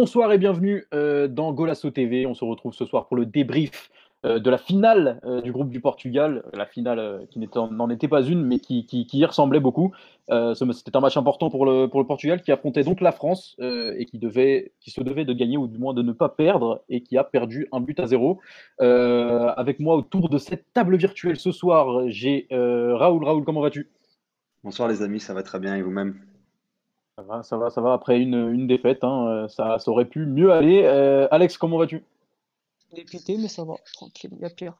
Bonsoir et bienvenue euh, dans Golasso TV. On se retrouve ce soir pour le débrief euh, de la finale euh, du groupe du Portugal. La finale qui n'en était pas une, mais qui, y ressemblait beaucoup. C'était un match important pour le, Portugal qui affrontait donc la France et qui, devait, qui se devait de gagner ou du moins de ne pas perdre et qui a perdu un but à zéro. avec moi autour de cette table virtuelle ce soir, j'ai Raoul. Raoul, comment vas-tu? Bonsoir les amis, ça va très bien et vous-même? Ça va, ça va, ça va. Après une, une défaite, hein, euh, ça, ça, aurait pu mieux aller. Euh, Alex, comment vas-tu? Dépité, mais ça va, tranquille, il y a pire.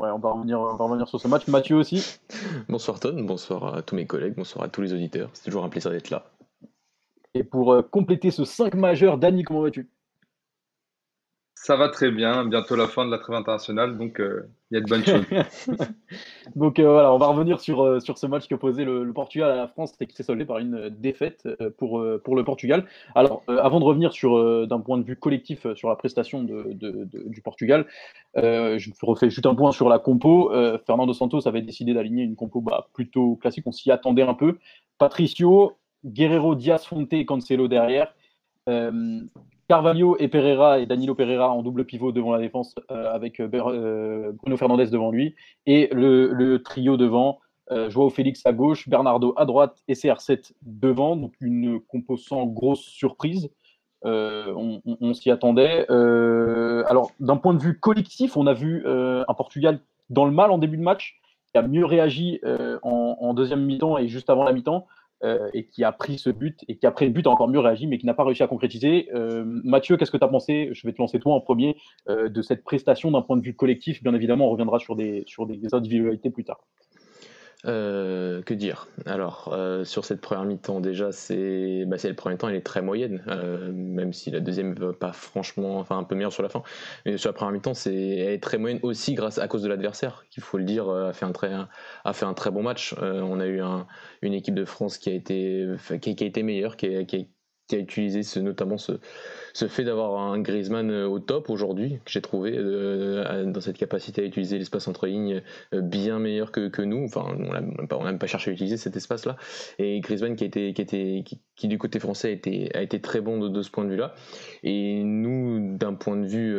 Ouais, on va, revenir, on va revenir sur ce match. Mathieu aussi? Bonsoir Ton, bonsoir à tous mes collègues, bonsoir à tous les auditeurs. C'est toujours un plaisir d'être là. Et pour euh, compléter ce 5 majeur, Dany, comment vas-tu? Ça va très bien, bientôt la fin de la trêve internationale, donc euh, il y a de bonnes choses. donc euh, voilà, on va revenir sur, euh, sur ce match que posait le, Portugal à la France et qui s'est soldé par une défaite pour, pour le Portugal. Alors, avant de revenir sur d'un point de vue collectif sur la prestation de, du Portugal, je refais juste un point sur la compo. Fernando Santos avait décidé d'aligner une compo bah, plutôt classique, on s'y attendait un peu. Patricio, Guerrero, Diaz, Fonte et Cancelo derrière. Carvalho et Pereira et Danilo Pereira en double pivot devant la défense euh, avec euh, euh, Bruno Fernandez devant lui et le, trio devant Joao Félix à gauche, Bernardo à droite et CR7 devant. Donc une composant grosse surprise. On, s'y attendait. Alors d'un point de vue collectif on a vu un Portugal dans le mal en début de match qui a mieux réagi en deuxième mi-temps et juste avant la mi-temps euh, et qui a pris ce but et qui après le but a encore mieux réagi mais qui n'a pas réussi à concrétiser. Euh, Mathieu, qu'est-ce que tu as pensé? Je vais te lancer toi en premier euh, de cette prestation d'un point de vue collectif. Bien évidemment, on reviendra sur des, sur des individualités plus tard. Euh, que dire? Alors, euh, sur cette première mi-temps, déjà, c'est bah, le premier temps, elle est très moyenne, euh, même si la deuxième va pas franchement, enfin un peu meilleure sur la fin. Mais sur la première mi-temps, elle est très moyenne aussi grâce à cause de l'adversaire, qu'il faut le dire, a fait un très, a fait un très bon match. on a eu une équipe de France qui a été, qui, a été meilleure, qui qui qui a utilisé ce, notamment ce, ce fait d'avoir un Griezmann euh, au top aujourd'hui, que j'ai trouvé euh, dans cette capacité à utiliser l'espace entre lignes euh, bien meilleur que, que nous. Enfin, on n'a même, pas cherché à utiliser cet espace-là. Et Griezmann qui, a été, qui, était, qui, du côté français a été, a été très bon de, ce point de vue-là. Et nous, d'un point de vue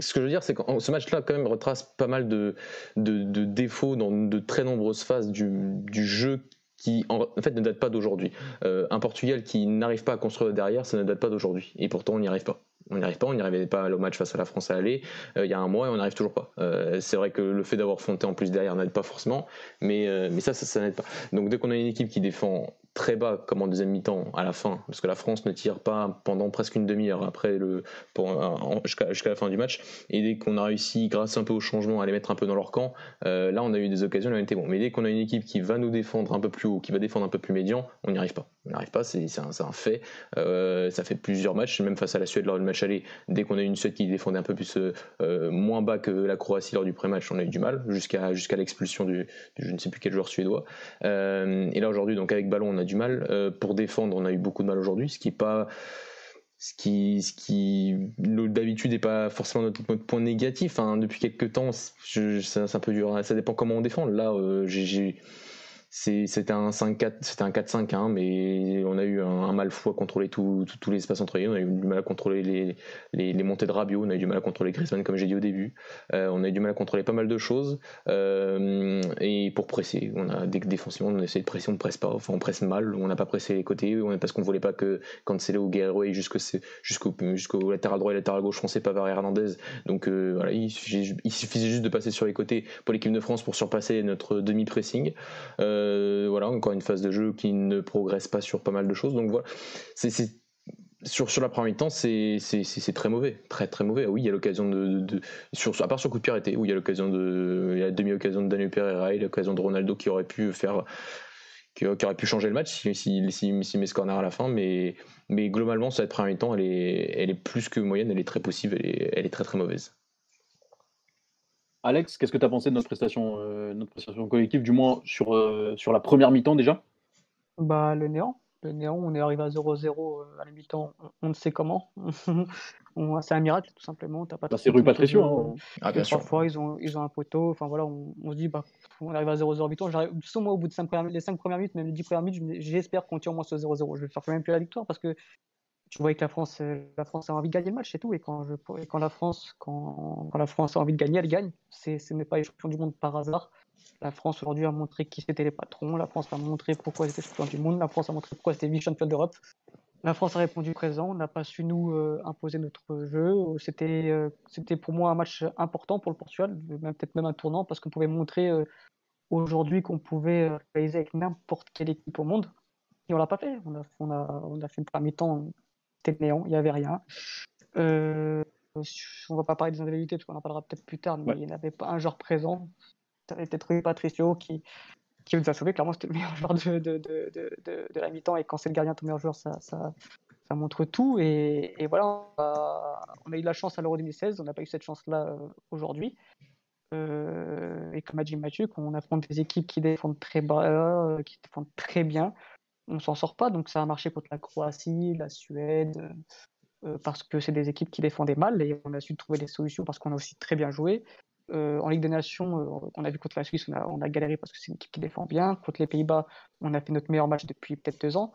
ce que je veux dire, c'est que ce match-là, quand même, retrace pas mal de, de, de, défauts dans de très nombreuses phases du, du jeu qui en fait ne date pas d'aujourd'hui. Euh, un Portugal qui n'arrive pas à construire derrière, ça ne date pas d'aujourd'hui. Et pourtant, on n'y arrive pas. On n'y arrive pas, on n'y arrivait pas au match face à la France à aller euh, il y a un mois et on n'arrive toujours pas. Euh, c'est vrai que le fait d'avoir Fonté en plus derrière n'aide pas forcément, mais, mais ça, ça, ça n'aide pas. Donc dès qu'on a une équipe qui défend très bas comme en deuxième mi-temps à la fin, parce que la France ne tire pas pendant presque une demi-heure après le jusqu'à la fin du match. Et dès qu'on a réussi, grâce un peu au changement, à les mettre un peu dans leur camp, euh, là on a eu des occasions, là on était bon. Mais dès qu'on a une équipe qui va nous défendre un peu plus haut, qui va défendre un peu plus médian, on n'y arrive pas. On n'y arrive pas, c'est un, un, fait. Euh, ça fait plusieurs matchs, même face à la Suède lors du match aller. Dès qu'on a une Suède qui défendait un peu plus euh, moins bas que la Croatie lors du pré-match, on a eu du mal jusqu'à jusqu'à l'expulsion du, du, je ne sais plus quel joueur suédois. et là aujourd'hui, donc avec ballon, on a du mal. Euh, pour défendre, on a eu beaucoup de mal aujourd'hui, ce qui est pas ce qui, ce qui d'habitude n'est pas forcément notre, point négatif. Hein. Depuis quelques temps, c'est un peu dur. Ça dépend comment on défend. Là, euh, j'ai c'était un 5-4, c'était un 4-5-1, mais on a eu un, mal fou à contrôler tous les espaces entre eux. On a eu du mal à contrôler les, les, montées de Rabiot, on a eu du mal à contrôler Griezmann, comme j'ai dit au début. Euh, on a eu du mal à contrôler pas mal de choses. Euh, et pour presser, on a dès défensivement on essaie de presser, on ne presse pas. Enfin, on presse mal. On n'a pas pressé les côtés, parce qu'on ne voulait pas que Cancelo ou Guerrero aient jusqu'au jusqu'au latéral droit et latéral gauche français, Pavard et Hernandez. Donc euh, voilà, il suffisait, il suffisait, juste de passer sur les côtés pour l'équipe de France pour surpasser notre demi-pressing. Voilà, encore une phase de jeu qui ne progresse pas sur pas mal de choses. Donc voilà, c'est sur, sur la première mi-temps, c'est très mauvais, très très mauvais. Oui, il y a l'occasion de, sur, à part sur coup de pied arrêté, où il y a l'occasion de, il y a demi-occasion de Daniel Pereira, a l'occasion de Ronaldo qui aurait pu faire qui, aurait pu changer le match s'il si, si, si, met ce à la fin. Mais, mais globalement, cette première mi-temps, elle est, elle est plus que moyenne, elle est très possible, elle est, elle est très très mauvaise. Alex, qu'est-ce que tu as pensé de notre prestation, euh, notre prestation collective, du moins sur, euh, sur la première mi-temps déjà? Bah, le néant. Le néant, on est arrivé à 0-0 à la mi-temps, on, ne sait comment. c'est un miracle, tout simplement. Bah, c'est rue Patricio. Hein. Ah, parfois, ils ont, ils ont un poteau. Enfin, voilà, on, se dit, bah, on arrive à 0-0 à mi-temps. Moi, au bout de les 5 premières minutes, même les 10 premières minutes, j'espère qu'on tient au moins ce 0-0. Je vais faire quand même plus la victoire parce que tu vois que la France, euh, la France a envie de gagner le match, c'est tout. Et quand, je, quand, la France, quand, la France a envie de gagner, elle gagne. Ce n'est pas les champions du monde par hasard. La France aujourd'hui a montré qui c'était les patrons. La France a montré pourquoi elle était champion du monde. La France a montré pourquoi c'était vice-champion d'Europe. La France a répondu présent. On n'a pas su nous euh, imposer notre jeu. C'était, euh, c'était pour moi un match important pour le Portugal, peut-être même un tournant parce qu'on pouvait montrer aujourd'hui qu'on pouvait réaliser avec n'importe quelle équipe au monde. Et on l'a pas fait. On a, on a, on a fait une première mi-temps c'était néant, il n'y avait rien. Euh, on ne va pas parler des individualités parce qu'on en parlera peut-être plus tard, mais il n'y avait pas un joueur présent. Ça avait peut-être eu Patricio qui, qui nous a sauvé. Clairement, c'était le meilleur joueur de, de, de, de, de la mi-temps. Et quand c'est le gardien ton meilleur joueur, ça, ça, ça montre tout. Et, et voilà, on a, eu de la chance à l'Euro 2016. On n'a pas eu cette chance-là euh, aujourd'hui. Euh, et comme a dit Mathieu, quand on affronte des équipes qui défendent très bas, qui défendent très bien, on s'en sort pas. Donc ça a marché contre la Croatie, la Suède, euh, parce que c'est des équipes qui défendaient mal et on a su trouver des solutions parce qu'on a aussi très bien joué. Euh, en Ligue des Nations, euh, on a vu contre la Suisse, on a, on a galéré parce que c'est une équipe qui défend bien. Contre les Pays-Bas, on a fait notre meilleur match depuis peut-être deux ans.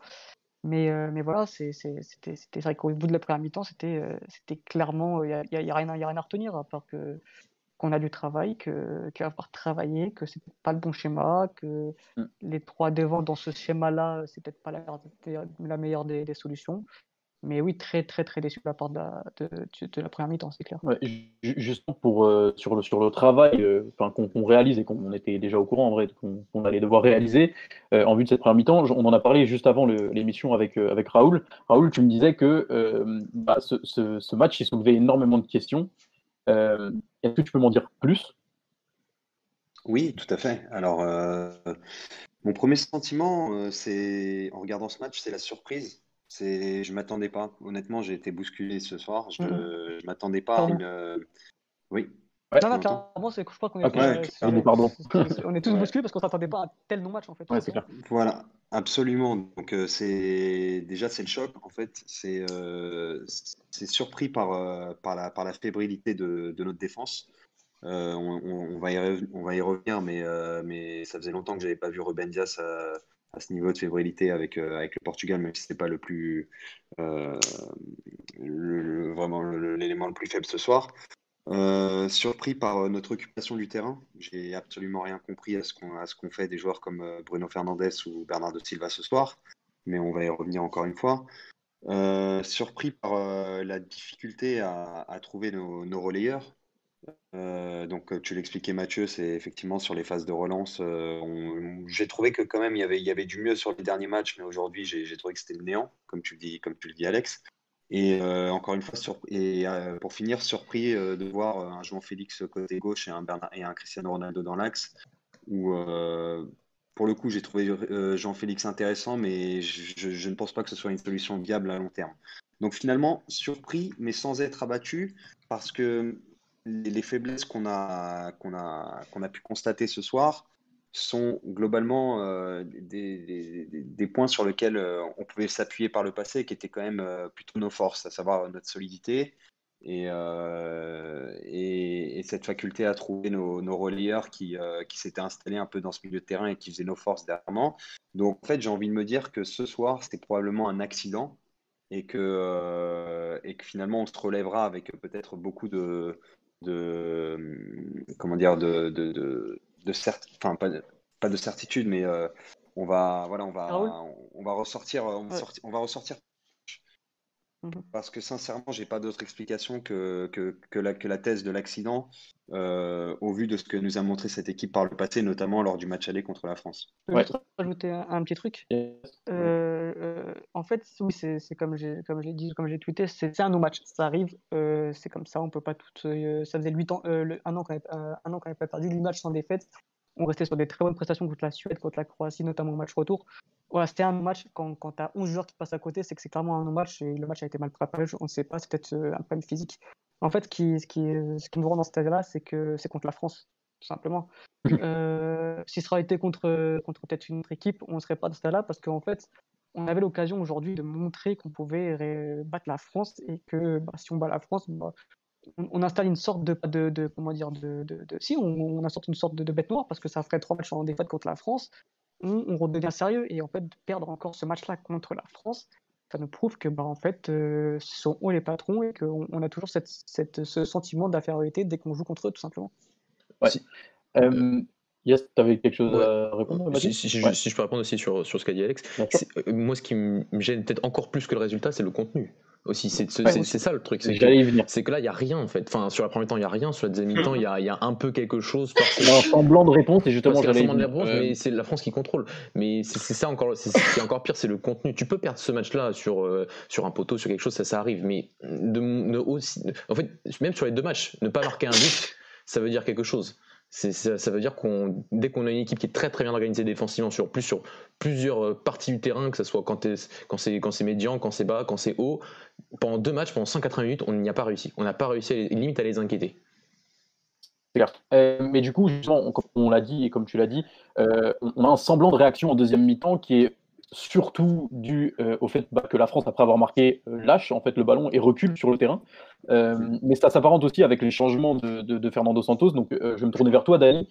Mais, mais voilà, c'était vrai qu'au bout de la première mi-temps, c'était clairement, il n'y a, y a, rien, a rien à retenir, à part que qu'on a du travail, que qu'avoir travaillé, que c'est pas le bon schéma, que mm. les trois devant dans ce schéma-là, c'est peut-être pas la, la meilleure des, des, solutions. Mais oui, très très très déçu de la part de la, de, de la première mi-temps, c'est clair. Ouais, justement pour euh, sur le sur le travail, euh, qu'on réalise et qu'on était déjà au courant en vrai qu'on allait devoir réaliser euh, en vue de cette première mi-temps. On en a parlé juste avant l'émission avec avec Raoul. Raoul, tu me disais que bah, ce, ce, ce, match il soulevait énormément de questions. Euh, est-ce que tu peux m'en dire plus? Oui, tout à fait. Alors, euh, mon premier sentiment, euh, c'est en regardant ce match, c'est la surprise. C'est, je m'attendais pas. Honnêtement, j'ai été bousculé ce soir. Je ne mmh. m'attendais pas à une. Oui. Non, non, clairement, je crois qu'on est, pardon. on est tous bousculés parce qu'on s'attendait pas à un tel non-match en fait. Ouais, clair. Voilà, absolument. Donc c'est déjà c'est le choc en fait. C'est c'est surpris par, euh, par, la, par la fébrilité de, notre défense. Euh, on, va y on va y revenir, mais, euh, mais ça faisait longtemps que je n'avais pas vu Ruben Dias à, ce niveau de fébrilité avec, avec le Portugal, même si ce n'est pas le plus vraiment l'élément le plus faible ce soir. Surpris par notre occupation du terrain. J'ai absolument rien compris à ce qu'on fait des joueurs comme Bruno Fernandes ou Bernardo Silva ce soir, mais on va y revenir encore une fois. Euh, surpris par euh, la difficulté à, trouver nos, relayeurs. Euh, donc, tu l'expliquais, Mathieu, c'est effectivement sur les phases de relance. j'ai trouvé que quand même il y, avait, du mieux sur les derniers matchs, mais aujourd'hui j'ai trouvé que c'était le néant, comme tu dis, comme tu le dis, Alex. Et encore une fois, et pour finir, surpris de voir un Jean Félix côté gauche et un, Cristiano Ronaldo dans l'axe, pour le coup, j'ai trouvé euh, Jean-Félix intéressant, mais je, ne pense pas que ce soit une solution viable à long terme. Donc finalement, surpris, mais sans être abattu, parce que les, faiblesses qu'on a, qu'on a, qu'on a pu constater ce soir sont globalement euh, des, des, points sur lesquels euh, on pouvait s'appuyer par le passé, qui étaient quand même plutôt nos forces, à savoir notre solidité, euh, et, et, cette faculté à trouver nos, nos relieurs qui, euh, qui s'étaient installés un peu dans ce milieu de terrain et qui faisaient nos forces dernièrement. Donc en fait, j'ai envie de me dire que ce soir, c'était probablement un accident et que, euh, et que finalement, on se relèvera avec peut-être beaucoup de, de, comment dire, de, de enfin pas, pas de certitude, mais on va, voilà, on va, on, va ressortir, on, on va ressortir. Parce que sincèrement, j'ai pas d'autre explication que, que, que, la, que la thèse de l'accident, euh, au vu de ce que nous a montré cette équipe par le passé, notamment lors du match aller contre la France. Je vais rajouter un, petit truc? Euh, euh, en fait, oui, c'est comme j'ai dit, comme j'ai tweeté, c'est un no-match. Ça arrive, c'est comme ça, on peut pas tout. ça faisait 8 ans, le, un an qu'on n'avait pas perdu, 8 matchs sans défaite. on restait sur des très bonnes prestations contre la Suède, contre la Croatie, notamment au match retour. Voilà, c'était un match, quand, quand tu as 11 joueurs qui passent à côté, c'est que c'est clairement un match et le match a été mal préparé, on ne sait pas, c'est peut-être euh, un problème physique. En fait, ce qui, ce qui, ce qui nous rend dans cet état-là, c'est que c'est contre la France, tout simplement. Euh, si ce aurait été contre, contre peut-être une autre équipe, on ne serait pas dans cet état-là parce qu'en fait, on avait l'occasion aujourd'hui de montrer qu'on pouvait battre la France et que bah, si on bat la France, bah, on, installe une sorte de, de, comment dire de, si on, on, installe une sorte de, bête noire parce que ça ferait trois matchs en défaite contre la France on, redevient sérieux. Et en fait perdre encore ce match là contre la France ça nous prouve que bah en fait euh, ce sont eux les patrons et qu'on on a toujours cette, cette, ce sentiment d'infériorité dès qu'on joue contre eux tout simplement. Ouais. Euh, Yes, tu avais quelque chose à répondre si, si, je peux répondre aussi sur, sur ce qu'a dit Alex. Euh, moi, ce qui me gêne peut-être encore plus que le résultat, c'est le contenu aussi. C'est ça le truc. C'est que, que, là, il n'y a rien en fait. Enfin, sur la première temps, il n'y a rien. Sur la deuxième temps, il y a, y a, un peu quelque chose. Il y a un semblant de réponse et justement, c'est de réponse, mais c'est la France qui contrôle. Mais c'est ça encore. Ce qui est encore pire, c'est le contenu. Tu peux perdre ce match-là sur, euh, sur un poteau, sur quelque chose, ça, ça arrive. Mais de, aussi, en fait, même sur les deux matchs, ne pas marquer un but, ça veut dire quelque chose ça, veut dire qu'on dès qu'on a une équipe qui est très très bien organisée défensivement sur plus sur plusieurs euh, parties du terrain, que ce soit quand, c'est quand c'est médian, quand c'est bas, quand c'est haut, pendant deux matchs, pendant 180 minutes, on n'y a pas réussi. On n'a pas réussi, à limite à les inquiéter. Euh, mais du coup, justement, comme on l'a dit et comme tu l'as dit, euh, on a un semblant de réaction en deuxième mi-temps qui est surtout dû euh, au fait bah, que la France, après avoir marqué, euh, lâche en fait le ballon et recule sur le terrain. Euh, mais ça s'apparente aussi avec les changements de, Fernando Santos. Donc, je vais me tourner vers toi, Dani.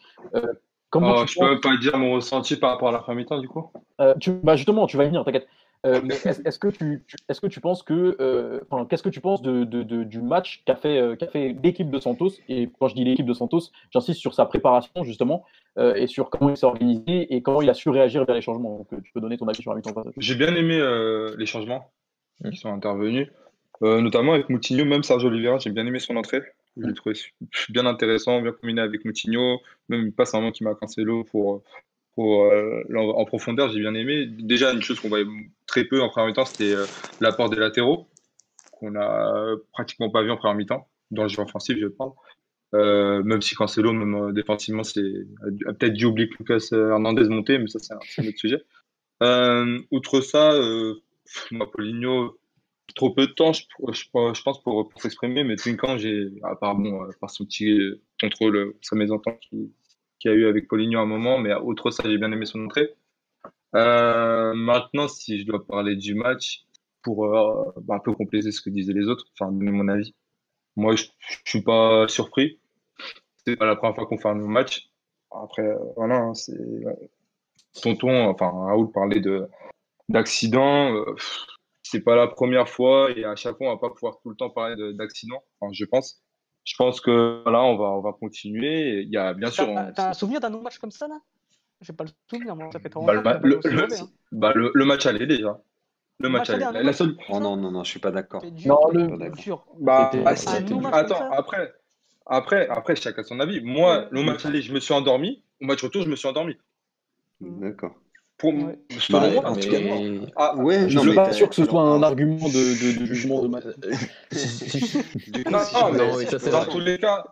comment oh, je peux pas dire mon ressenti par rapport à la fin mi-temps, du coup? Tu, bah Justement, tu vas y venir, t'inquiète. Euh, est-ce que tu, est-ce que tu penses que, euh, qu'est-ce que tu penses de, du match qu'a fait, euh, qu'a fait l'équipe de Santos? Et quand je dis l'équipe de Santos, j'insiste sur sa préparation justement et sur comment il s'est organisé et comment il a su réagir vers les changements. Donc, tu peux donner ton avis sur la mi-temps. J'ai bien aimé les changements qui sont intervenus, notamment avec Moutinho, même Sergio Oliveira. J'ai bien aimé son entrée. Je l'ai trouvé bien intéressant, bien combiné avec Moutinho. Même il passe un moment qui m'a Cancelo pour euh, en profondeur, j'ai bien aimé. Déjà, une chose qu'on voyait très peu en première mi-temps, c'était euh, l'apport des latéraux, qu'on a pratiquement pas vu en première mi-temps, dans le jeu offensif, je parle. Euh, même si Cancelo, même défensivement, c'est a peut-être dû oublier Lucas Hernandez monter, mais ça, c'est un, autre sujet. outre ça, moi, Paulinho, trop peu de temps, je, pense, pour, s'exprimer, mais quand j'ai, à part, bon, par son petit contrôle, sa mésentente qui, qu'il y a eu avec Poligno à un moment, mais autre ça, j'ai bien aimé son entrée. Euh, maintenant, si je dois parler du match, pour euh, bah, un peu compléter ce que disaient les autres, enfin donner mon avis, moi je, suis pas surpris. C'est pas la première fois qu'on fait un match. Après, euh, voilà, hein, c'est tonton, enfin Raoul parlait de d'accident. c'est pas la première fois et à chaque fois on va pas pouvoir tout le temps parler d'accident. Enfin, je pense. Je pense que là, on va, on va continuer. Il y a bien sûr. T'as un souvenir d'un match comme ça là? J'ai pas le souvenir, moi. Ça fait trop bah, le, le, hein. bah, le, match allait déjà. Le, match, allait. La seule... Oh non, non, non, je suis pas d'accord. Non, le dur. Bah, attends, après, après, après, chacun son avis. Moi, le match allait, je me suis endormi. Au match retour, je me suis endormi. D'accord. Pour ouais. moi, en tout cas, ah, ouais, je ne suis pas sûr que ce soit un argument de, de, jugement de match. non, non, mais dans tous les cas,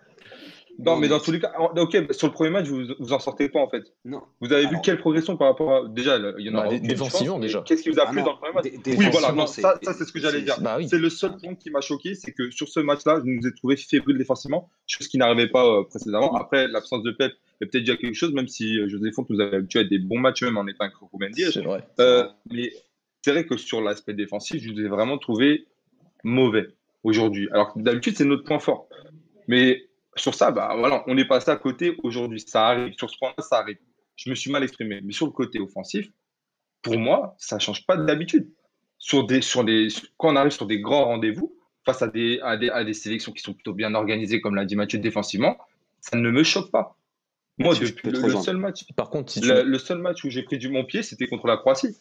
non, mais dans tous les cas, ok, sur le premier match, vous, vous en sortez pas en fait. Non. Vous avez vu quelle progression par rapport à. Déjà, il y en a bah, défensivement déjà. Qu'est-ce qui vous a ah plu dans le premier match? Oui, voilà, non, ça, ça c'est ce que j'allais dire. Bah c'est le seul point qui m'a choqué, c'est que sur ce match-là, je nous ai trouvé fébrile défensivement, chose qui n'arrivait pas euh, précédemment. Après, l'absence de Pep est peut-être déjà quelque chose, même si euh, José Font nous avait habitué à des bons matchs, même en étant Ruben C'est vrai. Euh, mais c'est vrai que sur l'aspect défensif, je vous ai vraiment trouvé mauvais aujourd'hui. Alors d'habitude, c'est notre point fort. Mais sur ça, bah, voilà, on est passé à côté aujourd'hui. Ça arrive. Sur ce point-là, ça arrive. Je me suis mal exprimé. Mais sur le côté offensif, pour moi, ça ne change pas d'habitude. Sur des, sur des, quand on arrive sur des grands rendez-vous, face à des, à des, à des sélections qui sont plutôt bien organisées, comme l'a dit Mathieu, défensivement, ça ne me choque pas. Moi, depuis le, seul match, par contre, le, seul match où j'ai pris du mon pied, c'était contre la Croatie.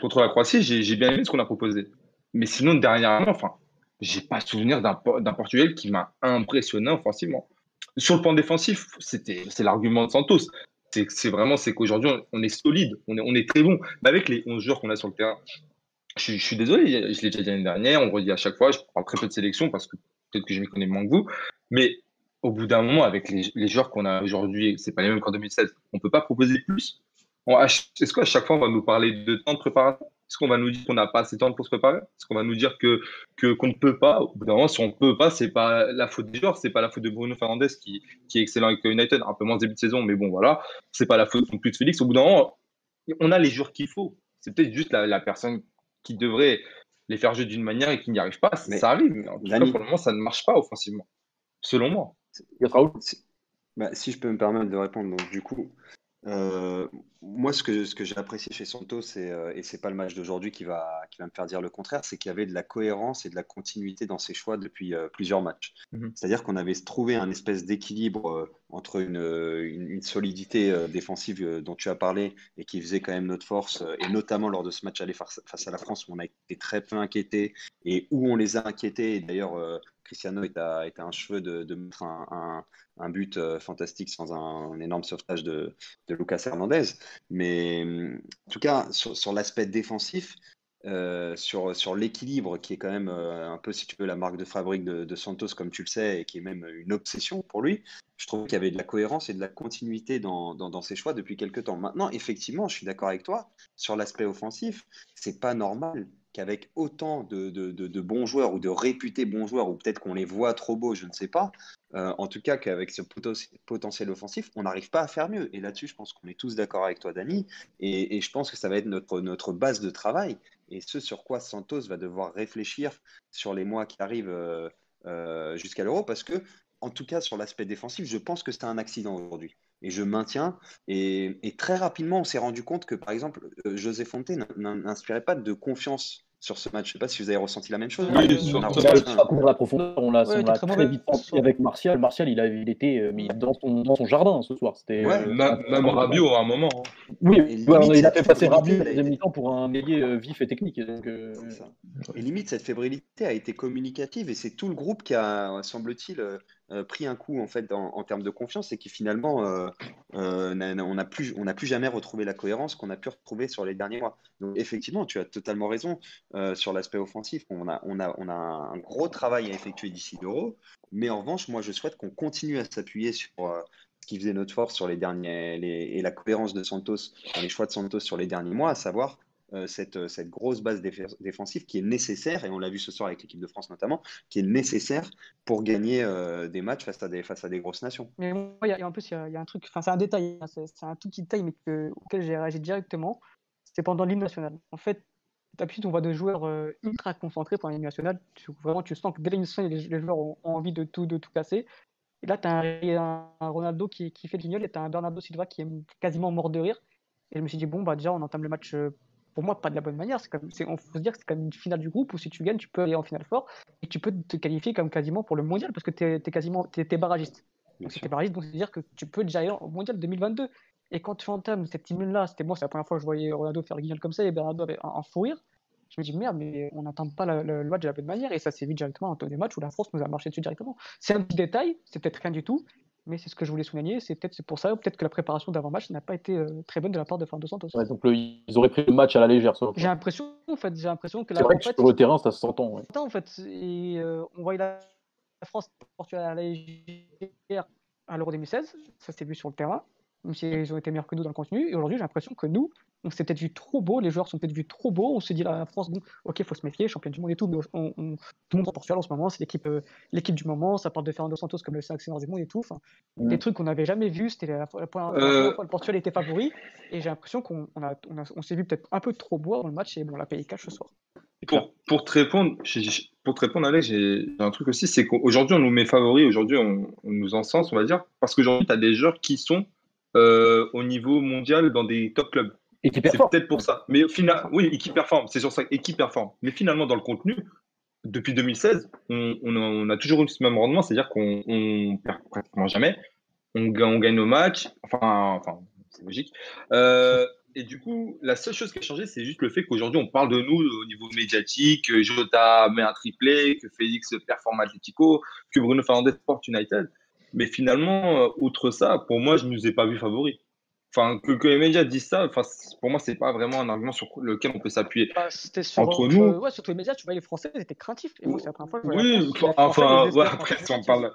Contre la Croatie, j'ai bien aimé ce qu'on a proposé. Mais sinon, dernièrement, enfin, j'ai pas souvenir d'un Portugal qui m'a impressionné offensivement. Sur le plan défensif, c'est l'argument de Santos. C'est vraiment qu'aujourd'hui on est solide, on est, on est très bon. Mais avec les 11 joueurs qu'on a sur le terrain, je, suis désolé, je l'ai déjà dit l'année dernière, on redit à chaque fois, je parle très peu de sélection parce que peut-être que je m'y connais moins que vous, mais au bout d'un moment, avec les, les joueurs qu'on a aujourd'hui, c'est pas les mêmes qu'en 2016, on peut pas proposer plus. Est-ce qu'à chaque fois, on va nous parler de temps de préparation? Est-ce qu'on va nous dire qu'on n'a pas assez de temps pour se préparer Est-ce qu'on va nous dire que qu'on ne peut pas Au bout d'un moment, si on ne peut pas, c'est pas la faute des joueurs, c'est pas la faute de Bruno Fernandez qui, qui est excellent avec United, un peu moins début de saison, mais bon, voilà. C'est pas la faute non plus de Félix. Au bout d'un moment, on a les joueurs qu'il faut. C'est peut-être juste la, personne qui devrait les faire jouer d'une manière et qui n'y arrive pas. Mais ça arrive, mais en tout cas, pour le moment, ça ne marche pas offensivement, selon moi. Bah, si je peux me permettre de répondre, donc du coup, euh, moi, ce que, ce que j'ai apprécié chez Santos, euh, et c'est pas le match d'aujourd'hui qui va, qui va me faire dire le contraire, c'est qu'il y avait de la cohérence et de la continuité dans ses choix depuis euh, plusieurs matchs. Mhm. C'est-à-dire qu'on avait trouvé un espèce d'équilibre entre une, une, solidité défensive dont tu as parlé et qui faisait quand même notre force, et notamment lors de ce match aller face, à la France où on a été très peu inquiétés et où on les a inquiétés. Et d'ailleurs, Cristiano est un cheveu de, mettre un, but euh, fantastique sans un, énorme sauvetage de, Lucas Hernandez. Mais en tout cas, sur, l'aspect défensif, euh, sur, l'équilibre qui est quand même euh, un peu, si tu veux, la marque de fabrique de, Santos, comme tu le sais, et qui est même une obsession pour lui, je trouve qu'il y avait de la cohérence et de la continuité dans, dans, ses choix depuis quelques temps. Maintenant, effectivement, je suis d'accord avec toi, sur l'aspect offensif, c'est pas normal qu'avec autant de, bons joueurs ou de réputés bons joueurs, ou peut-être qu'on les voit trop beaux, je ne sais pas, euh, en tout cas qu'avec ce potentiel offensif, on n'arrive pas à faire mieux. Et là-dessus, je pense qu'on est tous d'accord avec toi, Dani, et, je pense que ça va être notre, notre base de travail, et ce sur quoi Santos va devoir réfléchir sur les mois qui arrivent euh, euh, jusqu'à l'Euro, parce que, en tout cas, sur l'aspect défensif, je pense que c'est un accident aujourd'hui et je maintiens. Et, très rapidement, on s'est rendu compte que, par exemple, José Fonte n'inspirait pas de confiance sur ce match. Je ne sais pas si vous avez ressenti la même chose. Oui, sur, on a la profondeur, on l'a très vite senti avec Martial. Martial, il, a, il était euh, mis dans, son, dans son jardin ce soir. C'était ouais, euh, même, Rabiot à un moment. Hein. Oui, il a fait passer Rabiot en deuxième mi-temps pour un ailier euh, vif et technique. Et, donc, et limite, cette fébrilité a été communicative et c'est tout le groupe qui a, semble-t-il, euh, pris un coup en fait en, termes de confiance et qui finalement euh, euh, on n'a plus on n'a plus jamais retrouvé la cohérence qu'on a pu retrouver sur les derniers mois. Donc effectivement, tu as totalement raison sur l'aspect offensif. On a on a on a un gros travail à effectuer d'ici l'Euro, mais en revanche, moi je souhaite qu'on continue à s'appuyer sur ce qui faisait notre force sur les derniers et la cohérence de Santos les choix de Santos sur les derniers mois, à savoir euh, cette, cette, grosse base défensive qui est nécessaire, et on l'a vu ce soir avec l'équipe de France notamment, qui est nécessaire pour gagner euh, des matchs face à des, grosses nations. Mais moi, y a, en plus, il y, a un truc, enfin c'est un détail, hein, c'est un tout petit détail, mais auquel j'ai réagi directement, c'est pendant l'hymne national. En fait, d'habitude, on voit des joueurs euh, ultra concentrés pendant l'hymne national. vraiment, tu sens que dès l'hymne national, les, joueurs ont, envie de tout, de tout casser. Et là, tu as un, Ronaldo qui, qui fait le guignol et tu as un Bernardo Silva qui est quasiment mort de rire. Et je me suis dit, bon, bah déjà, on entame le match pour moi, pas de la bonne manière. C'est comme, on faut se dire que c'est comme une finale du groupe où si tu gagnes, tu peux aller en finale fort et tu peux te qualifier comme quasiment pour le mondial parce que tu es, quasiment es, barragiste. Donc, es barragiste, donc c'est-à-dire que tu peux déjà aller au mondial 2022. Et quand tu entames cette hymne-là, c'était bon, c'est la première fois que je voyais Ronaldo faire le guignol comme ça et Bernardo avait un, fou rire. Je me dis merde, mais on n'entend pas le, match de la bonne manière et ça s'est vu directement dans des matchs où la France nous a marché dessus directement. C'est un petit détail, c'est peut-être rien du tout, mais c'est ce que je voulais souligner. C'est peut-être c'est pour ça, peut-être que la préparation d'avant-match n'a pas été euh, très bonne de la part de Fernando Santos. Ouais, donc ils auraient pris le match à la légère. J'ai l'impression, en fait, j'ai l'impression que la. C'est vrai que sur le terrain, ça s'entend. Ouais. En fait, et, euh, on voyait la, France Portugal à la légère à l'Euro 2016, ça s'est vu sur le terrain même s'ils ont été meilleurs que nous dans le contenu. Et aujourd'hui, j'ai l'impression que nous, on s'est peut-être vu trop beau, les joueurs sont peut-être vus trop beaux. On s'est dit, la France, bon, ok, il faut se méfier, champion du monde et tout, mais on, tout le monde en Portugal en ce moment, c'est l'équipe euh, l'équipe du moment, ça parle de Fernando Santos comme le sélectionneur du monde et tout. Enfin, mm. Des trucs qu'on n'avait jamais vus, c'était la, première euh. fois que le Portugal était favori. Et j'ai l'impression qu'on on a, on, s'est vu peut-être un peu trop beau dans le match et bon, on l'a payé cash ce soir. Pour, pour, te répondre, pour te répondre, Alex, j'ai un truc aussi, c'est qu'aujourd'hui, on nous met favoris, aujourd'hui, on, on, nous encense, on va dire, parce qu'aujourd'hui, tu as des joueurs qui sont euh, au niveau mondial dans des top clubs. Et qui performe. C'est peut-être pour ça. Mais au final, oui, et qui performe, c'est sur ça, et qui performe. Mais finalement, dans le contenu, depuis 2016, on, a, toujours eu ce même rendement, c'est-à-dire qu'on ne perd pratiquement jamais. On, gagne nos matchs, enfin, enfin c'est logique. Euh, et du coup, la seule chose qui a changé, c'est juste le fait qu'aujourd'hui, on parle de nous au niveau médiatique, que Jota met un triplé, que Félix performe Atletico, que Bruno Fernandez porte United. Mais finalement, euh, outre ça, pour moi, je ne nous ai pas vu favoris. Enfin, que, les médias disent ça, enfin, pour moi, c'est pas vraiment un argument sur lequel on peut s'appuyer. Bah, Entre nous. ouais, surtout les médias, tu vois, les Français, ils étaient craintifs. Et moi, c'est la première fois que je Oui, enfin, ouais, après, si on parle.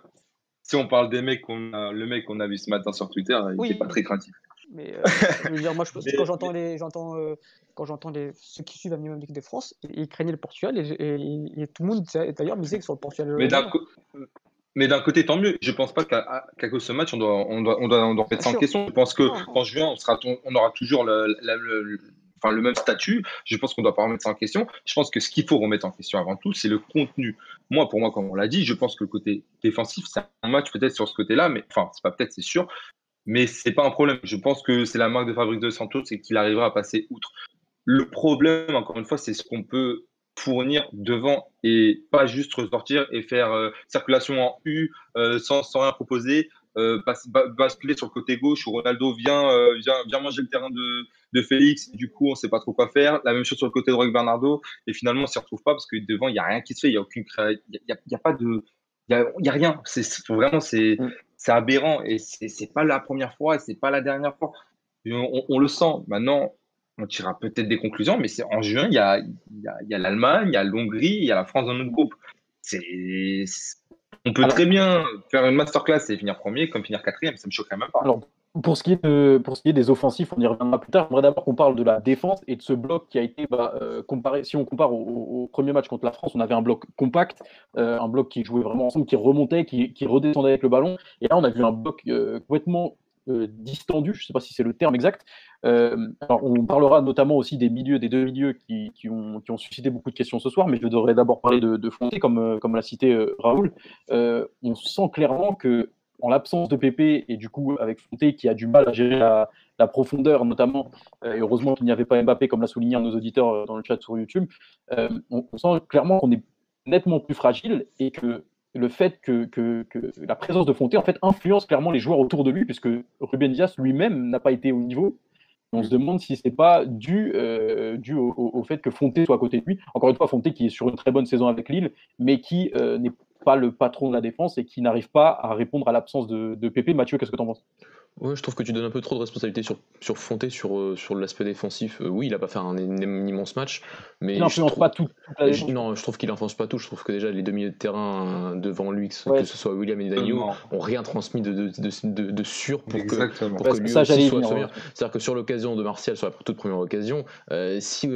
si on parle des mecs qu'on a, le mec qu'on a vu ce matin sur Twitter, il n'est pas très craintif. Mais euh, je veux dire, moi, je, quand j'entends les, j'entends, euh, quand j'entends les, ceux qui suivent la minimum l'équipe de France, ils craignaient le Portugal et, tout le monde d'ailleurs misait sur le Portugal. Mais d'un, mais d'un côté, tant mieux. Je pense pas qu'à, cause de ce match, on doit, on doit, on doit, on doit mettre ça en question. Je pense que quand je viens, on, sera, on aura toujours le, le, enfin, le même statut. Je pense qu'on doit pas remettre ça en question. Je pense que ce qu'il faut remettre en question avant tout, c'est le contenu. Moi, pour moi, comme on l'a dit, je pense que le côté défensif, c'est un match peut-être sur ce côté-là, mais enfin, c'est pas peut-être, c'est sûr. Mais c'est pas un problème. Je pense que c'est la marque de Fabrice de Santos et qu'il arrivera à passer outre. Le problème, encore une fois, c'est ce qu'on peut fournir devant et pas juste ressortir et faire euh, circulation en U euh, sans, sans, rien proposer, euh, basculer sur le côté gauche où Ronaldo vient, vient, vient, manger le terrain de, de Félix, du coup on sait pas trop quoi faire. La même chose sur le côté droit avec Bernardo et finalement on s'y retrouve pas parce que devant il y a rien qui se fait, il y a aucune il y, y a, pas de il y a, y a, rien, c'est vraiment c'est mm. c'est aberrant et c'est pas la première fois et c'est pas la dernière fois. On, on, le sent. Maintenant, on tirera peut-être des conclusions, mais c'est en juin, il y a, l'Allemagne, il y a l'Hongrie, il y a la France dans notre groupe. C'est, on peut très bien faire une masterclass et finir premier comme finir quatrième, ça me choquerait même pas. Alors, pour ce, qui est de, pour ce qui est des offensifs, on y reviendra plus tard. J'aimerais d'abord qu'on parle de la défense et de ce bloc qui a été bah, euh, comparé. Si on compare au, premier match contre la France, on avait un bloc compact, euh, un bloc qui jouait vraiment ensemble, qui remontait, qui, qui, redescendait avec le ballon. Et là, on a vu un bloc euh, complètement distendu, je ne sais pas si c'est le terme exact, euh, alors on parlera notamment aussi des milieux, des deux milieux qui, ont, suscité beaucoup de questions ce soir, mais je devrais d'abord parler de, de Fonté, comme, euh, comme l'a cité euh, Raoul. on sent clairement que en l'absence de Pépé et du coup avec Fonté qui a du mal à gérer la, la profondeur notamment, et heureusement qu'il n'y avait pas Mbappé comme l'a souligné un de nos auditeurs dans le chat sur YouTube, on, sent clairement qu'on est nettement plus fragile et que le fait que, la présence de Fonté influence clairement les joueurs autour de lui puisque Ruben Dias lui-même n'a pas été au niveau on se demande si ce n'est pas dû, euh, au, fait que Fonté soit à côté de lui. Encore une fois, Fonté qui est sur une très bonne saison avec Lille, mais qui euh, n'est pas le patron de la défense et qui n'arrive pas à répondre à l'absence de, de Pépé. Mathieu, qu'est-ce que tu en penses? Ouais, je trouve que tu donnes un peu trop de responsabilité sur, sur Fonté, sur, euh, sur l'aspect défensif. Euh, oui, il a pas fait un, immense match, mais. Il n'influence pas tout. non, je trouve qu'il n'influence pas tout. Je trouve que déjà les deux milieux de terrain devant lui, que, ce soit William et Daniel, ont rien transmis de, de, de, de sûr pour que, pour que lui ça, aussi soit, C'est-à-dire que sur l'occasion de Martial, sur la toute première occasion, euh, si,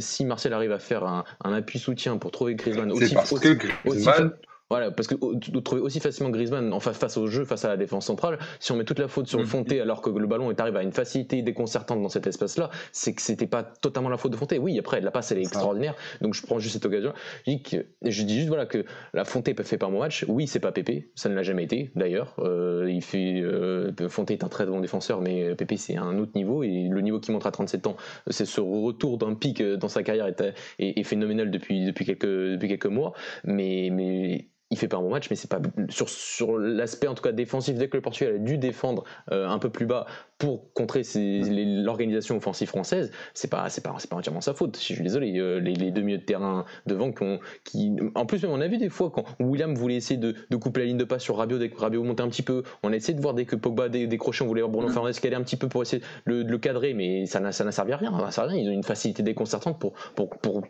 si Martial arrive à faire un, un appui soutien pour trouver Griezmann aussi, aussi, Griezmann... Voilà, parce que de trouver aussi facilement Griezmann en face, face au jeu, face à la défense centrale, si on met toute la faute sur le mm. Fonté alors que le ballon est arrivé à une facilité déconcertante dans cet espace-là, c'est que c'était pas totalement la faute de Fonté. Oui, après, la passe elle est extraordinaire, donc je prends juste cette occasion. Je dis, que, je dis juste voilà que la Fonté fait pas un bon match. Oui, c'est pas Pépé, ça ne l'a jamais été d'ailleurs. Euh, il fait euh, Fonté est un très bon défenseur, mais Pépé c'est un autre niveau et le niveau qu'il montre à 37 ans, c'est ce retour d'un pic dans sa carrière est, est, phénoménal depuis depuis quelques depuis quelques mois, mais mais il fait pas un bon match, mais c'est pas sur, sur l'aspect en tout cas défensif. Dès que le Portugal a dû défendre euh, un peu plus bas pour contrer l'organisation offensive française, c'est pas c'est pas c'est pas entièrement sa faute. Je suis désolé, euh, les, les, deux milieux de terrain devant qui, qui en plus on a vu des fois quand William voulait essayer de, de couper la ligne de passe sur Rabiot, dès que Rabiot montait un petit peu, on a essayé de voir dès que Pogba décrochait, on voulait voir Bruno mm. Fernandes caler un petit peu pour essayer de le, cadrer, mais ça n'a ça n'a servi à rien, ça rien. Ils ont une facilité déconcertante pour pour, pour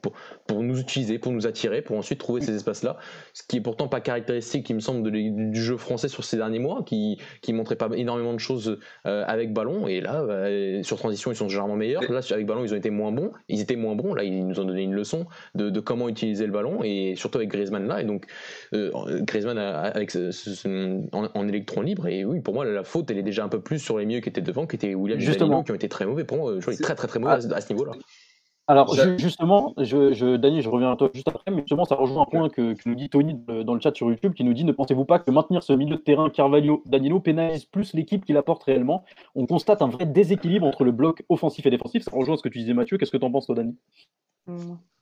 pour, nous utiliser, pour nous attirer, pour ensuite trouver ces espaces là, ce qui est pourtant pas caractéristique, qui me semble, du jeu français sur ces derniers mois, qui, qui montrait pas énormément de choses euh, avec ballon. Et là, bah, sur transition, ils sont généralement meilleurs. Là, avec ballon, ils ont été moins bons. Ils étaient moins bons. Là, ils nous ont donné une leçon de, de comment utiliser le ballon, et surtout avec Griezmann là. Et donc, euh, Griezmann avec en, électron libre. Et oui, pour moi, la faute, elle est déjà un peu plus sur les mieux qui étaient devant, qui étaient William Justement. qui ont été très mauvais. Pour moi, je très, très, très mauvais à ce niveau-là. Alors justement, je, je, Dany, je reviens à toi juste après, mais justement, ça rejoint un point que, nous dit Tony dans le chat sur YouTube, qui nous dit ne pensez-vous pas que maintenir ce milieu de terrain Carvalho Danilo pénalise plus l'équipe qui l'apporte réellement? On constate un vrai déséquilibre entre le bloc offensif et défensif. Ça rejoint ce que tu disais, Mathieu. Qu'est-ce que tu en penses, toi, Dany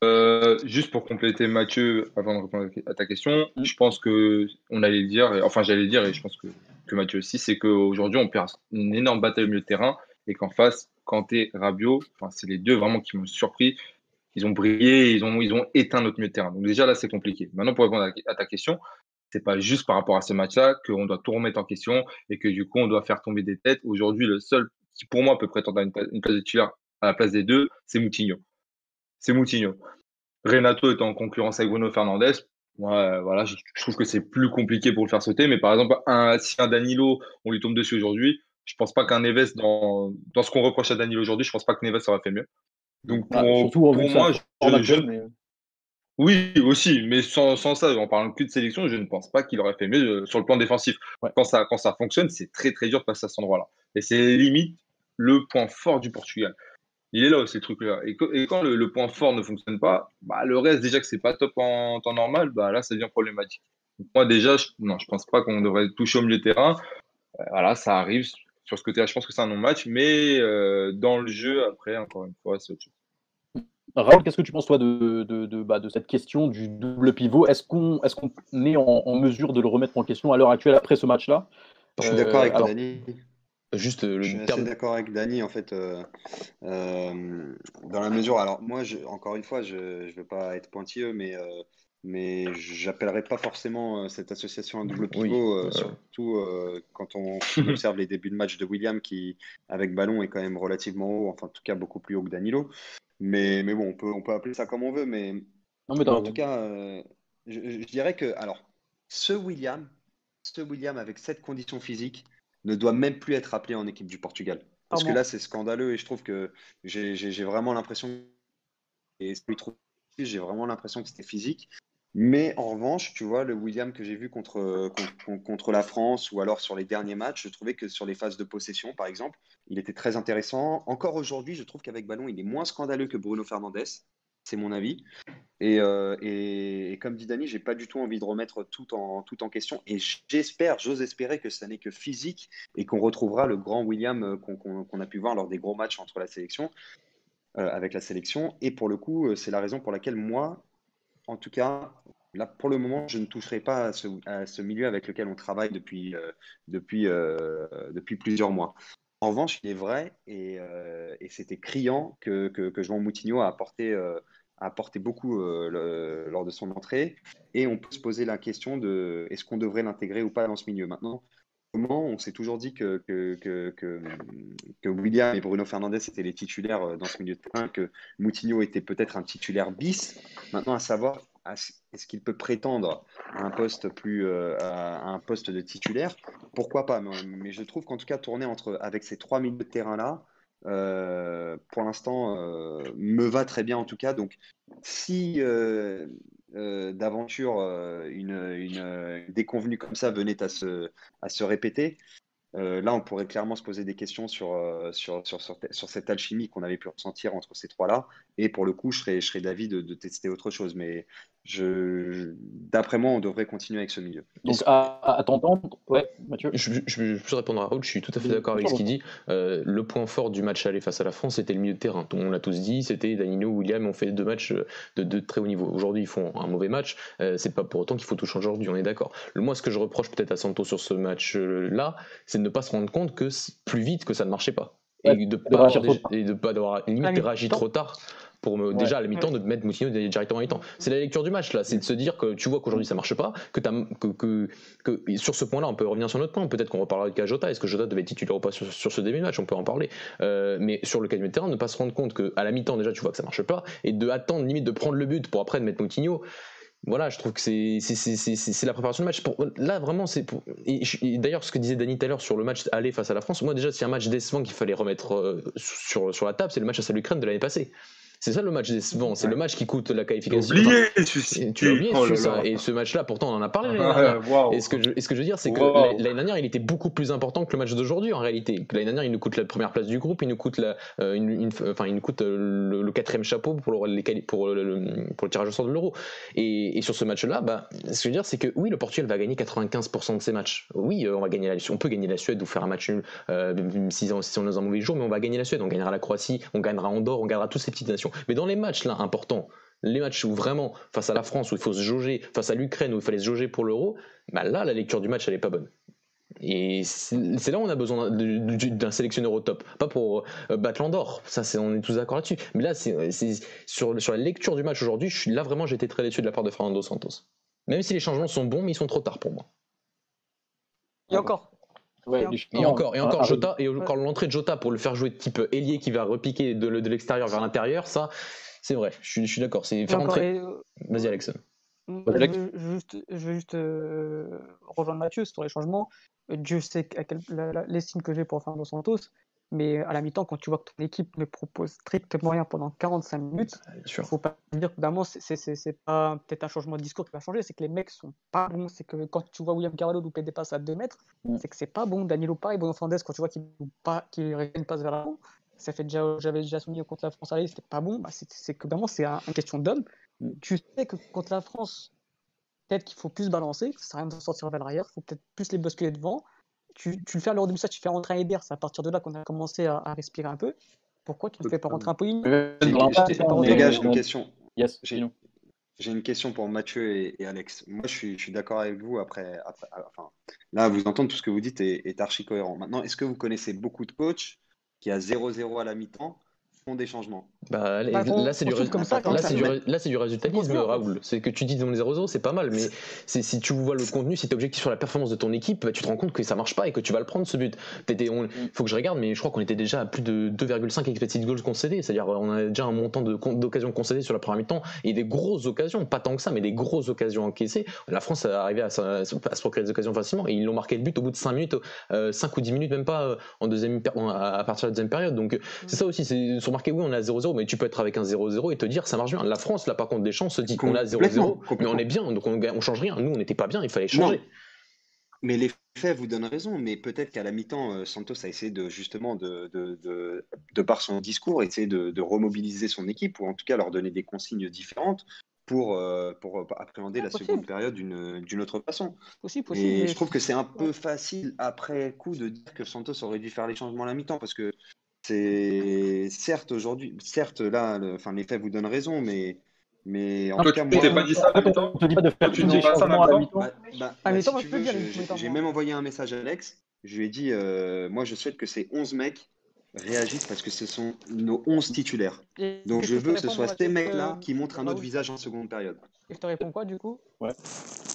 euh, juste pour compléter Mathieu, avant de répondre à ta question, mm. je pense que on allait dire, enfin j'allais dire, et je pense que, que Mathieu aussi, c'est qu'aujourd'hui on perd une énorme bataille au milieu de terrain et qu'en face, Kanté, Rabiot, enfin, c'est les deux vraiment qui m'ont surpris. Ils ont brillé, ils ont, ils ont éteint notre milieu de terrain. Donc déjà là, c'est compliqué. Maintenant, pour répondre à, ta question, c'est pas juste par rapport à ce match-là qu'on doit tout remettre en question et que du coup, on doit faire tomber des têtes. Aujourd'hui, le seul qui, pour moi, peut prétendre à une, place de titulaire à la place des deux, c'est Moutinho. C'est Moutinho. Renato est en concurrence avec Bruno Fernandez. Ouais, voilà, je, trouve que c'est plus compliqué pour le faire sauter. Mais par exemple, un, si un Danilo, on lui tombe dessus aujourd'hui, je pense pas qu'un Neves, dans, dans ce qu'on reproche à Danilo aujourd'hui, je pense pas que Neves aurait fait mieux. Donc Ah, pour, surtout moi, sa je, je- mais- oui, aussi, mais sans, sans ça, en parlant que de sélection, je ne pense pas qu'il aurait fait mieux euh, sur le plan défensif. Ouais. Quand, ça, quand ça fonctionne, c'est très très dur de passer à cet endroit-là. Et c'est limite le point fort du Portugal. Il est là, ces trucs-là. Et, quand le, le point fort ne fonctionne pas, bah, le reste, déjà que c'est pas top en temps normal, bah, là, ça devient problématique. Donc, moi, déjà, je, non, je pense pas qu'on devrait toucher au milieu de terrain. Euh, voilà, ça arrive. Sur ce côté-là, je pense que c'est un non-match, mais euh, dans le jeu, après, encore une fois, c'est autre chose. Raoul, qu'est-ce que tu penses toi de, de, de, bah, de cette question du double pivot? Est-ce qu'on est, qu'on est en, en mesure de le remettre en question à l'heure actuelle après ce match-là? Je suis Euh, d'accord avec alors- Dani. Juste euh, Je suis le assez terme. d'accord avec Dani, en fait, euh, euh, dans la mesure. Alors, moi, je, encore une fois, je ne veux pas être pointilleux, mais, euh, mais j'appellerais pas forcément euh, cette association un double Oui, pivot, euh, euh. surtout euh, quand on observe les débuts de match de William, qui, avec ballon, est quand même relativement haut, enfin, en tout cas, beaucoup plus haut que Danilo. Mais, mais bon, on peut, on peut appeler ça comme on veut, mais Non, mais en tout cas, euh, je, je dirais que, alors, ce William, ce William avec cette condition physique ne doit même plus être appelé en équipe du Portugal. Parce que là, c'est scandaleux et je trouve que j'ai vraiment l'impression, et j'ai vraiment l'impression que c'était physique. Mais en revanche, tu vois, le William que j'ai vu contre, contre, contre la France ou alors sur les derniers matchs, je trouvais que sur les phases de possession, par exemple, il était très intéressant. Encore aujourd'hui, je trouve qu'avec ballon, il est moins scandaleux que Bruno Fernandes. C'est mon avis. Et, euh, et, et comme dit Dani, j'ai pas du tout envie de remettre tout en, tout en question. Et j'espère, j'ose espérer que ça n'est que physique et qu'on retrouvera le grand William euh, qu'on a pu voir lors des gros matchs entre la sélection, euh, avec la sélection. Et pour le coup, euh, c'est la raison pour laquelle moi, en tout cas, là pour le moment, je ne toucherai pas à ce, milieu avec lequel on travaille depuis, euh, euh, depuis plusieurs mois. En revanche, il est vrai, et, euh, c'était criant que, que, João Moutinho a apporté, beaucoup lors de son entrée. Et on peut se poser la question de est-ce qu'on devrait l'intégrer ou pas dans ce milieu? Maintenant, on s'est toujours dit que, que, que, William et Bruno Fernandes étaient les titulaires euh, dans ce milieu de terrain, que Moutinho était peut-être un titulaire bis. Maintenant, à savoir, est-ce qu'il peut prétendre à un poste plus euh, à un poste de titulaire? Pourquoi pas? Mais, je trouve qu'en tout cas, tourner entre, avec ces trois milieux de terrain-là, euh, pour l'instant, me va très bien en tout cas. Donc, si euh, d'aventure euh, une, une, une déconvenue comme ça venait à se répéter, euh, là, on pourrait clairement se poser des questions sur, euh, sur, sur, sur, sur cette alchimie qu'on avait pu ressentir entre ces trois-là. Et pour le coup, je serais, je serais d'avis de, de tester autre chose. Mais je, d'après moi, on devrait continuer avec ce milieu. Donc, à, à t'entendre, ouais, Mathieu. Je, je, je peux répondre à Raoul, je suis tout à fait d'accord avec ce qu'il dit. Euh, le point fort du match aller face à la France, c'était le milieu de terrain. On l'a tous dit, c'était Danilo, William ont fait deux matchs de, de très haut niveau. Aujourd'hui, ils font un mauvais match. Euh, c'est pas pour autant qu'il faut tout changer aujourd'hui, on est d'accord. Le Moi, ce que je reproche peut-être à Santos sur ce match-là, c'est de ne pas se rendre compte que plus vite que ça ne marchait pas. Et de de pas avoir, trop et de pas avoir limite réagi trop tard pour me, déjà à la mi-temps de mettre Moutinho directement à mi-temps. C'est la lecture du match là, c'est de se dire que tu vois qu'aujourd'hui ça marche pas, que, t'as- que, que, que et sur ce point-là on peut revenir sur notre point, peut-être qu'on reparlera de Jota, est-ce que Jota devait être titulaire ou pas sur, sur ce début de match, on peut en parler. Euh, mais sur le cas du terrain, ne pas se rendre compte qu'à la mi-temps déjà tu vois que ça marche pas, et de attendre limite de prendre le but pour après de mettre Moutinho, voilà, je trouve que c'est la préparation du match. Là, vraiment, c'est pour. Et, d'ailleurs, ce que disait à l'heure sur le match aller face à la France, moi, déjà, c'est un match décevant qu'il fallait remettre euh, sur, sur la table, c'est le match face à l'Ukraine de l'année passée. C'est ça le match décevant, c'est le match qui coûte la qualification. Oublié, Enfin, tu as oublié Oh là ça. là. Et ce match-là, pourtant, on en a parlé l'année Ah, dernière. Et ce que je, et ce que je veux dire, c'est que Wow. l'année dernière, il était beaucoup plus important que le match d'aujourd'hui en réalité. L'année dernière, il nous coûte la première place du groupe, il nous coûte, la, euh, une, une- enfin, il nous coûte euh, le, le quatrième chapeau pour le, les pour le, le- pour le tirage au sort de l'euro. Et, et sur ce match-là, bah, ce que je veux dire, c'est que oui, le Portugal va gagner 95% de ses matchs. Oui, euh, on va gagner la, on peut gagner la Suède ou faire un match nul euh, si, on- si on est dans un mauvais jour, mais on va gagner la Suède, on gagnera la Croatie, on gagnera Andorre, on gagnera toutes ces petites nations. Mais dans les matchs là importants, les matchs où vraiment, face à la France, où il faut se jauger, face à l'Ukraine, où il fallait se jauger pour l'euro, bah là, la lecture du match, elle est pas bonne. Et c'est là où on a besoin d'un- sélectionneur au top. Pas pour euh, battre l'Andorre, ça on est tous d'accord là-dessus. Mais là, c'est sur, la lecture du match aujourd'hui, là vraiment, été très déçu de la part de Fernando Santos. Même si les changements sont bons, mais ils sont trop tard pour moi. Et encore. Ouais, Et encore, et encore Ah, Jota, et encore l'entrée de Jota pour le faire jouer type ailier qui va repiquer de, le- de l'extérieur vers l'intérieur, ça, c'est vrai, je suis, je suis d'accord. C'est faire encore, entrer. et, euh, Vas-y, Alex. Je veux juste, je veux juste euh, rejoindre Mathieu sur les changements. Dieu sait à quel- l'estime que j'ai pour Fernando Santos, mais à la mi-temps, quand tu vois que ton équipe ne propose strictement rien pendant 45 minutes, Bien sûr. faut pas dire que évidemment, c'est- pas peut-être un changement de discours qui va changer, c'est que les mecs sont pas bons. C'est que quand tu vois William Carvalho louper des passes à 2 mètres, Mm. c'est que c'est pas bon. Danilo pareil, Bruno Fernandes, quand tu vois qu'il pas, qu'il une passe vers l'avant, ça fait déjà, j'avais déjà souligné contre la France c'était pas bon. Bah, c'est c'est que vraiment, c'est un- une question d'homme. Mm. Tu sais que contre la France, peut-être qu'il faut plus balancer, ça sert à rien de sortir vers l'arrière, il faut peut-être plus les bousculer devant. Tu, tu le fais lors du ça, tu fais rentrer un Eder, c'est à partir de là qu'on a commencé à, à respirer un peu. Pourquoi tu ne fais pas rentrer un hein, Les gars, j'ai une question. Yes, J'ai- une question pour Mathieu et, et Alex. Moi, je suis, je suis d'accord avec vous. Après, après- enfin, là, vous entendre tout ce que vous dites est, est archi cohérent. Maintenant, est-ce que vous connaissez beaucoup de coachs qui, à 0-0 à la mi-temps, font des changements Bah, là, Bah, on- là, c'est du, trouve comme ça, là, ça du, met- là, du résultatisme, Raoul. C'est que tu dis dans les 0-0, c'est pas mal, mais c'est si tu vois le contenu, si tu es objectif sur la performance de ton équipe, bah, tu te rends compte que ça marche pas et que tu vas le prendre ce but. Il faut que je regarde, mais je crois qu'on était déjà à plus de 2,5 expected goals concédés, c'est-à-dire on a déjà un montant d'occasions concédées sur la première mi-temps et des grosses occasions, pas tant que ça, mais des grosses occasions encaissées. La France est arrivée à, se- à se procurer des occasions facilement et ils l'ont marqué le but au bout de 5 minutes, euh, 5 ou 10 minutes, même pas euh, en deuxième, à à partir de la deuxième période. Donc c'est ça aussi, c'est sur marqué, oui, on à 0-0, mais tu peux être avec un 0-0 et te dire ça marche bien. La France, là, par contre, des chances se dit qu'on à 0-0, Complètement, mais on est bien, donc on, on change rien. Nous, on n'était pas bien, il fallait changer. Non. Mais les faits vous donnent raison, mais peut-être qu'à la mi-temps, euh, Santos a essayé de justement, de, de, de, de par son discours, essayer de, de remobiliser son équipe, ou en tout cas leur donner des consignes différentes pour, euh, pour appréhender la Possible. seconde période d'une d'une autre façon. Possible, possible. Et mais- je trouve que c'est un peu facile après coup de dire que Santos aurait dû faire les changements à la mi-temps parce que c'est certes aujourd'hui, certes là, le- enfin les faits vous donnent raison, mais mais en Non, tout cas tu moi, pas dit ça à On te dit pas de faire Tu tous dis pas ça à mi-temps. bah, bah, Ah, bah, attends, si je tu peux veux, dire, j'ai même envoyé un message à Alex. Je lui ai dit, euh, moi je souhaite que ces 11 mecs réagissent parce que ce sont nos 11 titulaires. Et- Donc je veux que ce soit ces mecs-là que- qui montrent un autre visage en seconde période. Et je te réponds quoi du coup?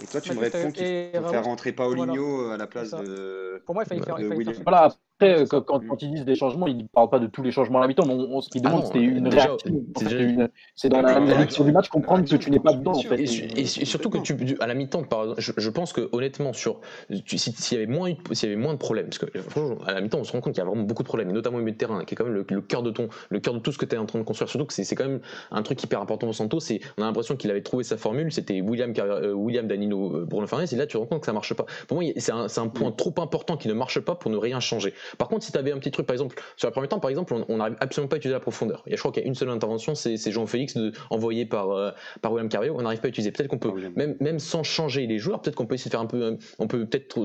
Et toi, tu Bah, me réponds qu'il faut faire rentrer voilà, à la place de. Pour moi, il fallait faire- Voilà, après, C'est euh, quand, quand, quand ils disent des changements, ils ne parlent pas de tous les changements à la mi-temps, mais on, on- ce qu'ils Ah demandent, non, c'était une déjà, réaction. C'est une- C'est dans la réaction du match comprendre que tu n'es pas dedans, en fait. Et, su- et su- et surtout que tu, à la mi-temps, par exemple, je, je pense que honnêtement, sur, si- s'il y avait moins, s'il y avait moins de problèmes, parce que franchement, à la mi-temps, on se rend compte qu'il y a vraiment beaucoup de problèmes, notamment au milieu de terrain, qui est quand même le, le cœur de ton, le cœur de tout ce que tu es en train de construire. Surtout que c'est c'est quand même un truc hyper important pour Santos. C'est, on a l'impression qu'il avait trouvé sa formule. C'était William, Car- euh, William Danilo, euh, Bruno Fernandes, et là tu te rends compte que ça marche pas. Pour moi, c'est un, c'est un point trop important qui ne marche pas pour ne rien changer. Par contre, si tu avais un petit truc, par exemple, sur la première temps, par exemple, on- n'arrive absolument pas à utiliser la profondeur. Et je crois qu'il y a une seule intervention, c'est Jean-Félix de- envoyé par, euh, par William Carvalho. On n'arrive pas à utiliser. Peut-être qu'on peut même, même sans changer les joueurs, peut-être qu'on peut essayer de faire un peu, euh, on peut peut-être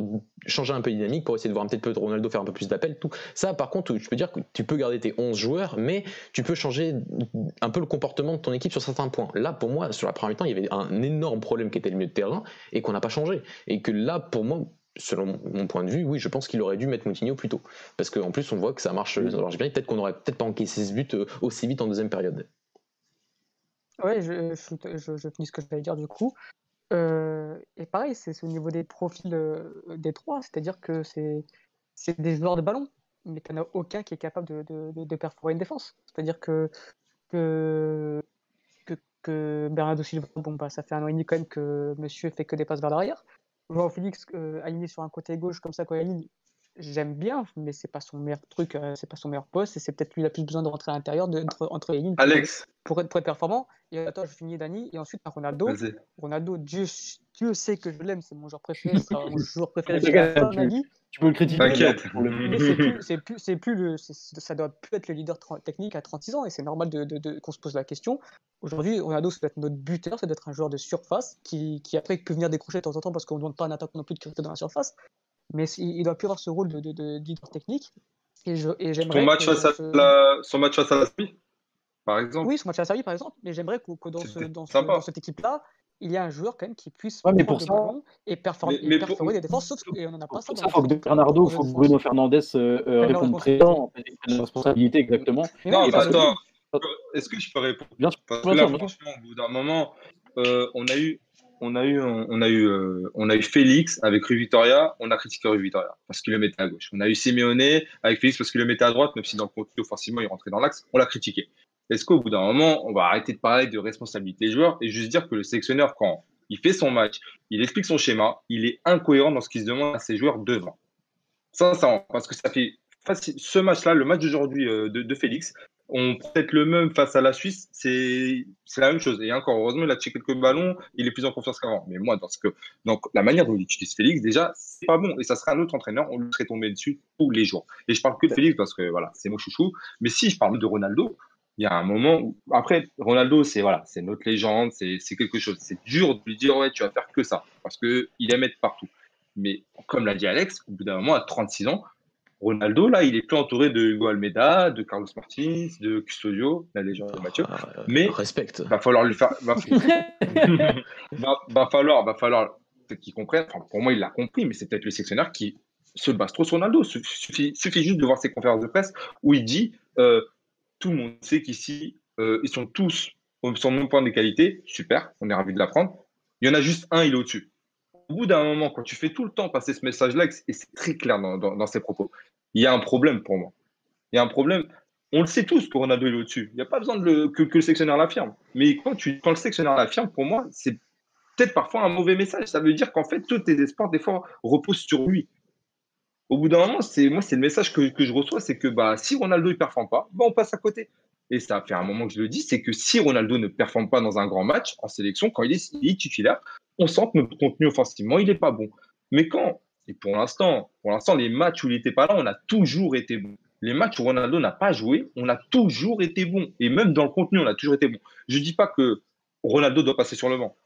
changer un peu de dynamique pour essayer de voir un petit peu Ronaldo faire un peu plus d'appels, tout. Ça, par contre, je peux dire que tu peux garder tes 11 joueurs, mais tu peux changer un peu le comportement de ton équipe sur certains points. Là, pour moi, sur la première mi-temps, il y avait un énorme problème qui était le milieu de terrain et qu'on n'a pas changé. Et que là, pour moi, selon mon point de vue, oui, je pense qu'il aurait dû mettre Moutinho plus tôt. Parce qu'en plus, on voit que ça marche, ça marche bien. Peut-être qu'on aurait peut-être pas encaissé ce but euh, aussi vite en deuxième période. Ouais, je, je, je, je finis ce que je voulais dire du coup. Euh, et pareil, c'est au niveau des profils euh, des trois, c'est-à-dire que c'est des joueurs de ballon, mais tu n'en as aucun qui est capable de, de, de, de perforer une défense. C'est-à-dire que, que, que, que Bernardo Silva, bon, bah, ça fait un an et demi quand même que monsieur fait que des passes vers l'arrière. Joao Félix, euh, aligné sur un côté gauche comme ça, quand il aligne, j'aime bien, mais c'est pas son meilleur truc, euh, c'est pas son meilleur poste, et c'est peut-être lui qui a plus besoin de rentrer à l'intérieur, de- entre, entre les lignes pour- Alex, pour être, pour être performant. Et attends, je finis Dani, et ensuite Ronaldo. Ronaldo, Dieu, Dieu sait que je l'aime, c'est mon joueur préféré, c'est mon joueur préféré Tu- de la fin de ma vie. Tu peux le critiquer. T'inquiète. c'est plus, c'est plus, c'est plus le, c'est- ça doit plus être le leader tra- technique à 36 ans, et c'est normal de, de- de- qu'on se pose la question. Aujourd'hui, Ronaldo, ça doit être notre buteur, ça doit être un joueur de surface qui, qui après peut venir décrocher de temps en temps parce qu'on ne demande pas un attaquant non plus de rester dans la surface. Mais il doit plus avoir ce rôle de, de, de leader technique. Et je, et j'aimerais Son match, face à la... Son match face à la Serbie, par exemple. Oui, ce match à la Serbie, par exemple, mais j'aimerais que, que dans, ce, dans, ce- sympa. dans cette équipe-là, il y a un joueur quand même qui puisse Ouais, mais pour ça- et performer, Mais- mais et pour- des défenses, sauf qu'on n'en a pas ça. Il faut que. Bernardo, il faut que. Bruno Fernandes euh, euh, réponde présent, la responsabilité exactement. Mais Non, parce que- est-ce que je peux répondre? Bien sûr, Parce que là, franchement, au bout d'un moment, euh, on a eu, on a eu, on a eu, euh, on a eu Félix avec Rue Victoria, on a critiqué Rue Victoria parce qu'il le mettait à gauche. On a eu Simeone avec Félix parce qu'il le mettait à droite, même si dans le contenu, forcément, il rentrait dans l'axe, on l'a critiqué. Est-ce qu'au bout d'un moment, on va arrêter de parler de responsabilité des joueurs et juste dire que le sélectionneur, quand il fait son match, il explique son schéma, il est incohérent dans ce qu'il se demande à ses joueurs devant. Ça, parce que ça fait ce match-là, le match d'aujourd'hui euh, de, Félix, on peut-être le même face à la Suisse, c'est la même chose. Et encore, heureusement, il a tiré quelques ballons, il est plus en confiance qu'avant. Mais moi, dans que, donc, la manière dont il utilise Félix, déjà, c'est pas bon. Et ça serait un autre entraîneur, on lui serait tombé dessus tous les jours. Et je parle que de Félix parce que voilà, c'est mon chouchou. Mais si je parle de Ronaldo, il y a un moment où, après, Ronaldo, c'est voilà, c'est notre légende, c'est quelque chose. C'est dur de lui dire, ouais, tu vas faire que ça. Parce qu'il aime être partout. Mais comme l'a dit Alex, au bout d'un moment, à 36 ans, Ronaldo, là, il est plus entouré de Hugo Almeida, de Carlos Martins, de Custodio, la légende de Mathieu. Ah, mais respecte. Va falloir lui faire. Va, va, falloir, va falloir qu'il comprenne. pour moi, il l'a compris, mais c'est peut-être le sectionnaire qui se base trop sur Ronaldo. Il suffit, suffit, juste de voir ses conférences de presse où il dit euh, tout le monde sait qu'ici, euh, ils sont tous sur le même point de qualité. Super, on est ravis de l'apprendre. Il y en a juste un, il est au-dessus au bout d'un moment, quand tu fais tout le temps passer ce message-là, et c'est très clair dans, ses propos, il y a un problème pour moi. Il y a un problème. On le sait tous que Ronaldo est au-dessus. Il n'y a pas besoin que, le sectionnaire l'affirme. Mais quand le sectionnaire l'affirme, pour moi, c'est peut-être parfois un mauvais message. Ça veut dire qu'en fait, tous tes espoirs, des fois, reposent sur lui. Au bout d'un moment, c'est moi, c'est le message que, je reçois, c'est que bah, si Ronaldo ne performe pas, bah, on passe à côté. Et ça fait un moment que je le dis, c'est que si Ronaldo ne performe pas dans un grand match en sélection, quand il est, il est titulaire, on sent que notre contenu offensivement, il n'est pas bon. Mais quand, et pour l'instant, pour l'instant, les matchs où il n'était pas là, on a toujours été bon. Les matchs où Ronaldo n'a pas joué, on a toujours été bon. Et même dans le contenu, on a toujours été bon. Je ne dis pas que Ronaldo doit passer sur le banc.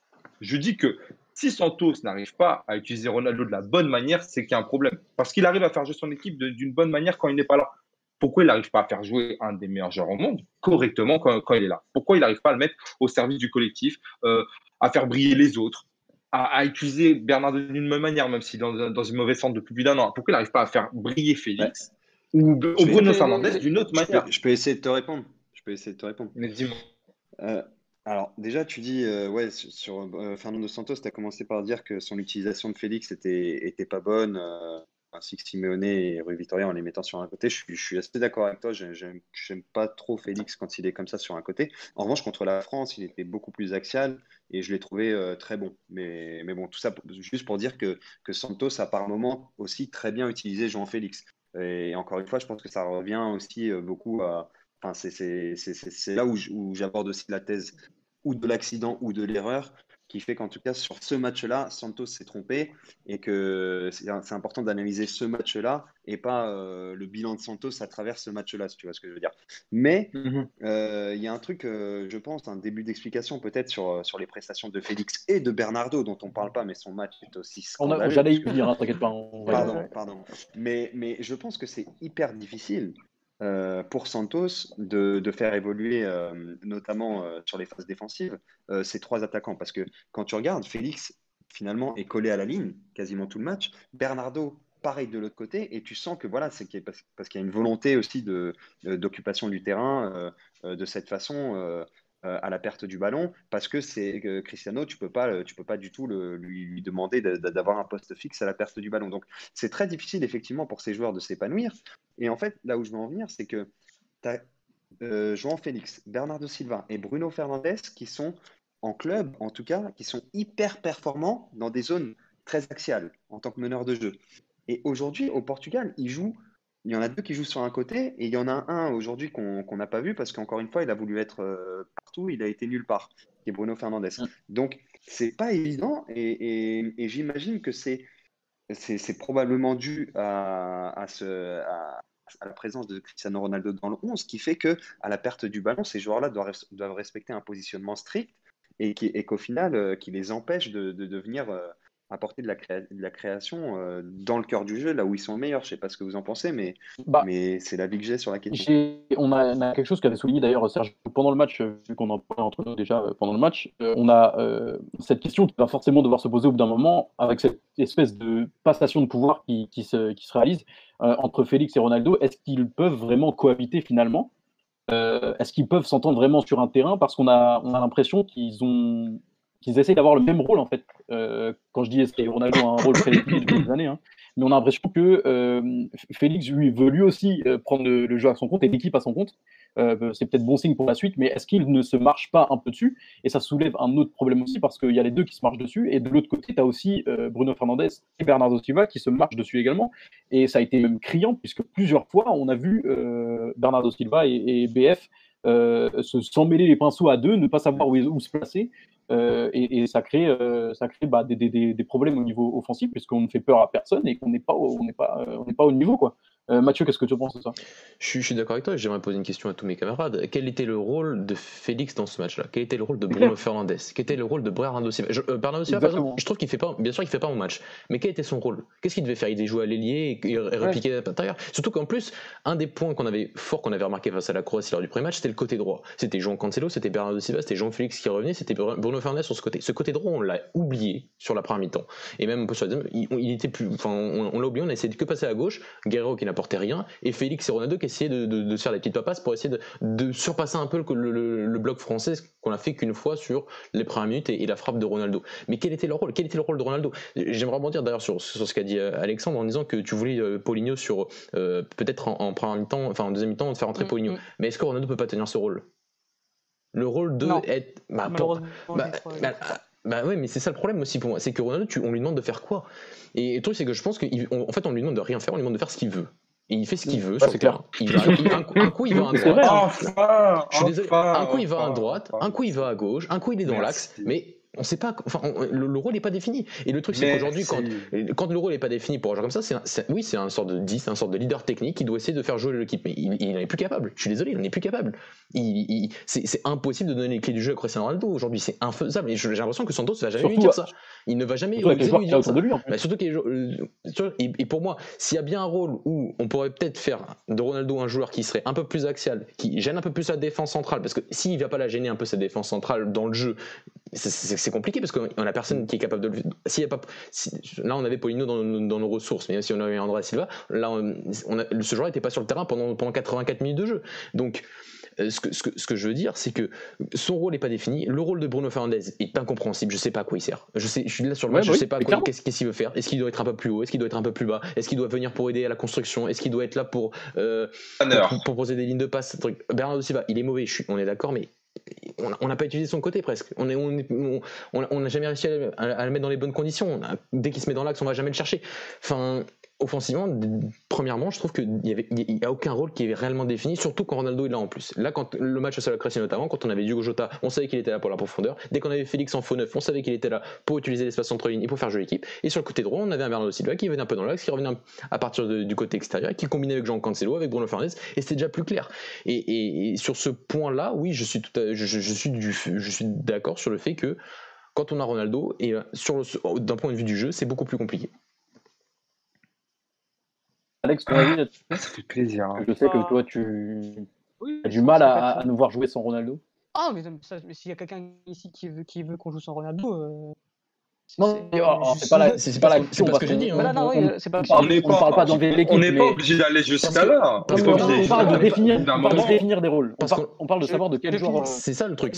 Je dis que si Santos n'arrive pas à utiliser Ronaldo de la bonne manière, c'est qu'il y a un problème. Parce qu'il arrive à faire jouer son équipe d'une bonne manière quand il n'est pas là. Pourquoi il n'arrive pas à faire jouer un des meilleurs joueurs au monde correctement quand, il est là? Pourquoi il n'arrive pas à le mettre au service du collectif, euh, à faire briller les autres? À, utiliser Bernardo d'une même manière, même si dans, dans une mauvaise centre depuis plus d'un an. Pourquoi il n'arrive pas à faire briller Félix ou, Bruno Fernandez d'une autre manière? je peux, essayer de te répondre. Je peux essayer de te répondre. Mais dis-moi. Euh, alors, déjà, tu dis, euh, ouais, sur, euh, Fernando Santos, tu as commencé par dire que son utilisation de Félix était, était pas bonne ainsi que Simeone et Rui Vittoria en les mettant sur un côté. Je suis, je suis assez d'accord avec toi. J'aime pas trop Félix quand il est comme ça sur un côté. En revanche, contre la France, il était beaucoup plus axial et je l'ai trouvé euh, très bon. Mais, mais bon, tout ça juste pour dire que, que Santos a par moment aussi très bien utilisé Jean Félix. Et encore une fois, je pense que ça revient aussi euh, beaucoup à. Enfin, c'est là où j'aborde aussi la thèse ou de l'accident ou de l'erreur qui fait qu'en tout cas sur ce match-là, Santos s'est trompé et que c'est important d'analyser ce match-là et pas euh, le bilan de Santos à travers ce match-là, si tu vois ce que je veux dire. Mais mhm. euh, il y a un truc, euh, je pense, un début d'explication peut-être sur, sur les prestations de Félix et de Bernardo, dont on ne parle pas, mais son match est aussi. J'allais y venir, hein, t'inquiète pas. Pardon, pardon. Mais, mais je pense que c'est hyper difficile euh, pour Santos de, faire évoluer, euh, notamment euh, sur les phases défensives, ces trois attaquants. Parce que quand tu regardes, Félix, finalement, est collé à la ligne quasiment tout le match. Bernardo, pareil de l'autre côté. Et tu sens que voilà, c'est parce, qu'il y a une volonté aussi d'occupation du terrain de cette façon. Euh, à la perte du ballon parce que c'est Cristiano, tu peux pas, tu peux pas du tout lui, demander d'avoir un poste fixe à la perte du ballon. Donc c'est très difficile effectivement pour ces joueurs de s'épanouir. Et en fait, là où je veux en venir, c'est que tu as euh, João Félix, Bernardo Silva et Bruno Fernandes qui sont en club, en tout cas, qui sont hyper performants dans des zones très axiales en tant que meneur de jeu. Et aujourd'hui, au Portugal, ils jouent il y en a deux qui jouent sur un côté et il y en a un aujourd'hui qu'on n'a pas vu parce qu'encore une fois, il a voulu être euh, partout, il a été nulle part, qui est Bruno Fernandez. Donc, c'est pas évident et, j'imagine que c'est probablement dû à, ce, à, la présence de Cristiano Ronaldo dans le 11 qui fait que à la perte du ballon, ces joueurs-là doivent, respecter un positionnement strict et qu'au final, euh, qui les empêche de, de devenir euh, apporter de la, de la création euh, dans le cœur du jeu, là où ils sont meilleurs. Je sais pas ce que vous en pensez, mais, bah, mais c'est l'avis que j'ai sur la question. On a, on a, quelque chose qu'avait souligné d'ailleurs Serge pendant le match, euh, vu qu'on en parlait entre nous déjà euh, pendant le match. on a cette question qui va forcément devoir se poser au bout d'un moment, avec cette espèce de passation de pouvoir qui, qui, se, qui se, réalise entre Félix et Ronaldo. Est-ce qu'ils peuvent vraiment cohabiter finalement? Est-ce qu'ils peuvent s'entendre vraiment sur un terrain? Parce qu'on a, on a l'impression qu'ils ont qu'ils essayent d'avoir le même rôle en fait. Euh, quand je dis que Ronaldo a un rôle très depuis des années, hein, mais on a l'impression que euh, Félix lui veut lui aussi euh, prendre le, jeu à son compte et l'équipe à son compte. c'est peut-être bon signe pour la suite, mais est-ce qu'il ne se marche pas un peu dessus? Et ça soulève un autre problème aussi, parce qu'il y a les deux qui se marchent dessus, et de l'autre côté, tu as aussi Bruno Fernandez et Bernardo Silva qui se marchent dessus également, et ça a été même criant, puisque plusieurs fois, on a vu Bernardo Silva et, BF se s'emmêler les pinceaux à deux, ne pas savoir où, se placer, et, ça crée, ça crée bah, des, des, des, problèmes au niveau offensif, puisqu'on ne fait peur à personne et qu'on n'est pas, on pas, pas au niveau. quoi. Euh, Mathieu, qu'est-ce que tu penses de ça? Je, suis d'accord avec toi et j'aimerais poser une question à tous mes camarades. Quel était le rôle de Félix dans ce match-là? Quel était le rôle de Bruno Fernandez Quel était le rôle de Bernardo Silva? Je, euh, Bernardo Silva, par exemple, je trouve qu'il fait pas, bien sûr, il fait pas mon match, mais quel était son rôle? Qu'est-ce qu'il devait faire? Il devait jouer à l'ailier et, répliquer à l'intérieur. Surtout qu'en plus, un des points qu'on avait fort, qu'on avait remarqué face à la Croatie lors du pré-match, c'était le côté droit. C'était Jean Cancelo, c'était Bernardo Silva, c'était Jean-Félix qui revenait, c'était Bruno Fernandez sur ce côté. Ce côté droit, on l'a oublié sur la première mi-temps et même sur la deuxième. Il, était plus, enfin, on, l'a oublié, on a essayé de que passer à gauche. Guerrero qui n'apportait rien et Félix et Ronaldo qui essayaient de, se faire des petites papasses pour essayer de, surpasser un peu le, bloc français qu'on a fait qu'une fois sur les premières minutes et, la frappe de Ronaldo. Mais quel était le rôle? Quel était le rôle de Ronaldo? J'aimerais rebondir d'ailleurs sur, ce qu'a dit euh, Alexandre en disant que tu voulais euh, Poligno sur euh, peut-être en, première mi-temps, enfin en deuxième mi-temps, de faire entrer mm, Poligno. Mm. Mais est-ce que Ronaldo peut pas tenir ce rôle? Le rôle de être. Bah, bah, bah, bah, ouais, mais c'est ça le problème aussi pour moi, c'est que Ronaldo, on lui demande de faire quoi? Et le truc, c'est que je pense qu'en fait, on lui demande de rien faire, on lui demande de faire ce qu'il veut et il fait ce qu'il veut. c'est clair. Il va, un, coup, il va à droite. je suis désolé. un coup, il va à droite. Un coup, il va à gauche. Un coup, il est dans l'axe. Mais on sait pas, enfin, le, rôle n'est pas défini. Et le truc, c'est qu'aujourd'hui, quand, quand le rôle n'est pas défini pour un joueur comme ça, c'est oui, c'est un sort de 10, un sort de leader technique qui doit essayer de faire jouer l'équipe. Mais il n'est plus capable. Je suis désolé, il n'est plus capable. Il, c'est impossible de donner les clés du jeu à Cristiano Ronaldo aujourd'hui. C'est infaisable. Et j'ai l'impression que Santos ne va jamais lui dire ça. Il ne va jamais surtout lui dire ça. De lui, bah, surtout euh, et, pour moi, s'il y a bien un rôle où on pourrait peut-être faire de Ronaldo un joueur qui serait un peu plus axial, qui gêne un peu plus la défense centrale, parce que s'il ne va pas la gêner un peu sa défense centrale dans le jeu, c'est compliqué parce qu'on a personne qui est capable de le. S'il y a pas, là, on avait Polino dans, nos ressources, mais si on avait André Silva, là, on, ce joueur n'était pas sur le terrain pendant, pendant 84 minutes de jeu. Donc, euh, ce que, ce, que, ce que, je veux dire, c'est que son rôle n'est pas défini. Le rôle de Bruno Fernandez est incompréhensible. Je sais pas à quoi il sert. Je, sais, je suis là sur le match, je je sais pas qu'est-ce qu'il veut faire. Est-ce qu'il doit être un peu plus haut? Est-ce qu'il doit être un peu plus bas? Est-ce qu'il doit venir pour aider à la construction? Est-ce qu'il doit être là pour, euh, pour, poser des lignes de passe Bernardo Silva, il est mauvais, je suis, on est d'accord, mais on n'a pas utilisé son côté presque. On n'a on, on, jamais réussi à, à, le mettre dans les bonnes conditions. dès qu'il se met dans l'axe, on va jamais le chercher. Enfin, offensivement, premièrement, je trouve qu'il n'y a, aucun rôle qui est réellement défini, surtout quand Ronaldo est là en plus. Là, quand le match à la Croatie notamment, quand on avait Diogo Jota, on savait qu'il était là pour la profondeur. Dès qu'on avait Félix en faux neuf, on savait qu'il était là pour utiliser l'espace entre lignes et pour faire jouer l'équipe. Et sur le côté droit, on avait un Bernardo Silva qui venait un peu dans l'axe, qui revenait à partir du côté extérieur, qui combinait avec Jean Cancelo, avec Bruno Fernandes, et c'était déjà plus clair. Et, sur ce point-là, oui, je suis, d'accord sur le fait que quand on a Ronaldo, et d'un point de vue du jeu, c'est beaucoup plus compliqué. Alex, ton avis là-dessus Ça fait plaisir. Hein. Je sais que toi, tu as du mal à, nous voir jouer sans Ronaldo. Ah, mais, s'il y a quelqu'un ici qui veut, qui veut qu'on joue sans Ronaldo. Euh... Non, c'est pas la, c'est pas la question. parce que j'ai dit. Hein. Non, non, c'est pas. On ne parle pas d'enlever l'équipe. On n'est pas obligé d'aller jusqu'à là. On parle de définir des rôles. On parle de savoir de quel genre. C'est ça le truc.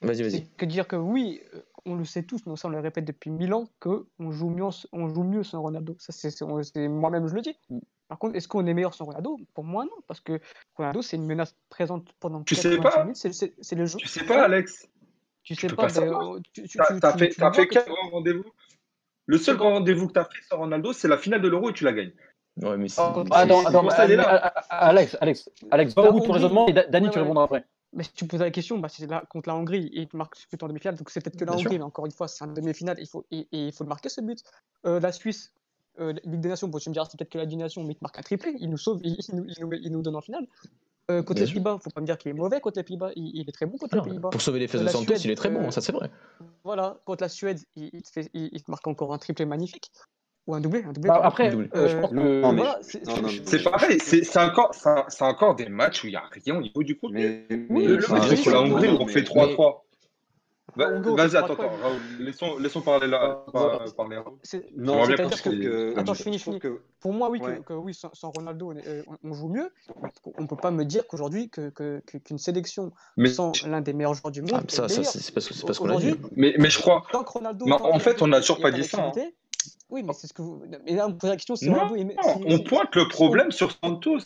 Vas-y, vas-y. Que dire que oui, on le sait tous, mais ça on le répète depuis mille ans, qu'on joue mieux, on joue mieux sans Ronaldo. Ça, c'est, moi-même je le dis. Mm. Par contre, est-ce qu'on est meilleur sans Ronaldo Pour moi, non, parce que Ronaldo, c'est une menace présente pendant tu sais pas minutes. C'est, le jeu. Tu sais pas, Alex Tu sais pas. tu, as fait, as fait quel grand rendez-vous Le seul grand rendez-vous que tu as fait sans Ronaldo, c'est la finale de l'Euro et tu la gagnes. Ouais, mais attends, attends, Alex, Alex, Alex, au bout de ton raisonnement et Dani, tu répondras après. Mais si tu poses la question, bah, c'est là contre la Hongrie et il te marque ce but en demi-finale, donc c'est peut-être que la Hongrie, mais encore une fois, c'est un demi-finale, il faut, et, il faut le marquer ce but. Euh, la Suisse, euh, Ligue des Nations, bon, tu me diras c'est peut-être que la Ligue des Nations, mais il te marque un triplé, il nous sauve, il, nous, il, nous, donne en finale. Euh, côté les Pays-Bas, faut pas me dire qu'il est mauvais côté les Pays-Bas, il, est très bon contre les Pays-Bas. Pour sauver les fesses de Santos, il est très bon, ça c'est vrai. Voilà, contre la Suède, il, te fait, il, te marque encore un triplé magnifique. Ou un doublé, un doublé. Bah, après, euh, je pense que. c'est pareil, c'est encore, encore des matchs où il n'y a rien au niveau du coup. Mais, oui, le match contre la Hongrie, on fait 3-3. Vas-y, attends, attends, laissons, laissons parler là. Parler. Non, c'est-à-dire que, Attends, je finis, je finis. Pour moi, oui, que, oui sans, Ronaldo, euh, on, joue mieux. On ne peut pas me dire qu'aujourd'hui, qu'une sélection sans l'un des meilleurs joueurs du monde. Ah, ça, c'est parce qu'on a dit. Mais, mais je crois. en fait, on n'a toujours pas dit ça. Hein. Oui, mais c'est ce que vous. Mais là, on pose la question, c'est On pointe le problème sur Santos.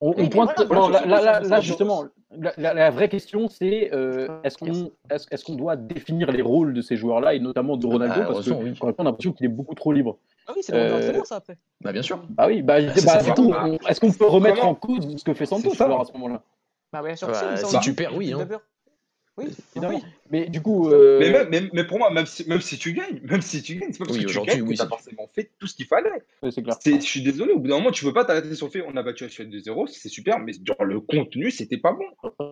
On, pointe. voilà, non, là, là, là, justement, la, la- la vraie question, c'est euh, est-ce qu'on est est qu'on doit définir les rôles de ces joueurs-là, et notamment de Ronaldo, Bah, parce que heureusement, oui. encore une fois, on a l'impression qu'il est beaucoup trop libre. Ah oui, c'est le Euh, ça après. Bah bien sûr. Ah oui, bah, c'est bah, est-ce qu'on peut remettre Comment en cause ce que fait Santos alors à ce moment-là? Bah bien sûr Bah, si, si tu perds, oui, hein. Oui, Évidemment. oui. Mais du coup, euh, Mais, même, mais, mais pour moi, même si, même si tu gagnes, même si tu gagnes, c'est pas parce Oui, que tu gagnes que oui, tu as c'est- forcément fait tout ce qu'il fallait. c'est clair. C'est- Je suis désolé, au bout d'un moment, tu peux pas t'arrêter sur le fait on a battu la Suède 2-0, c'est super, mais dans le contenu, c'était pas bon.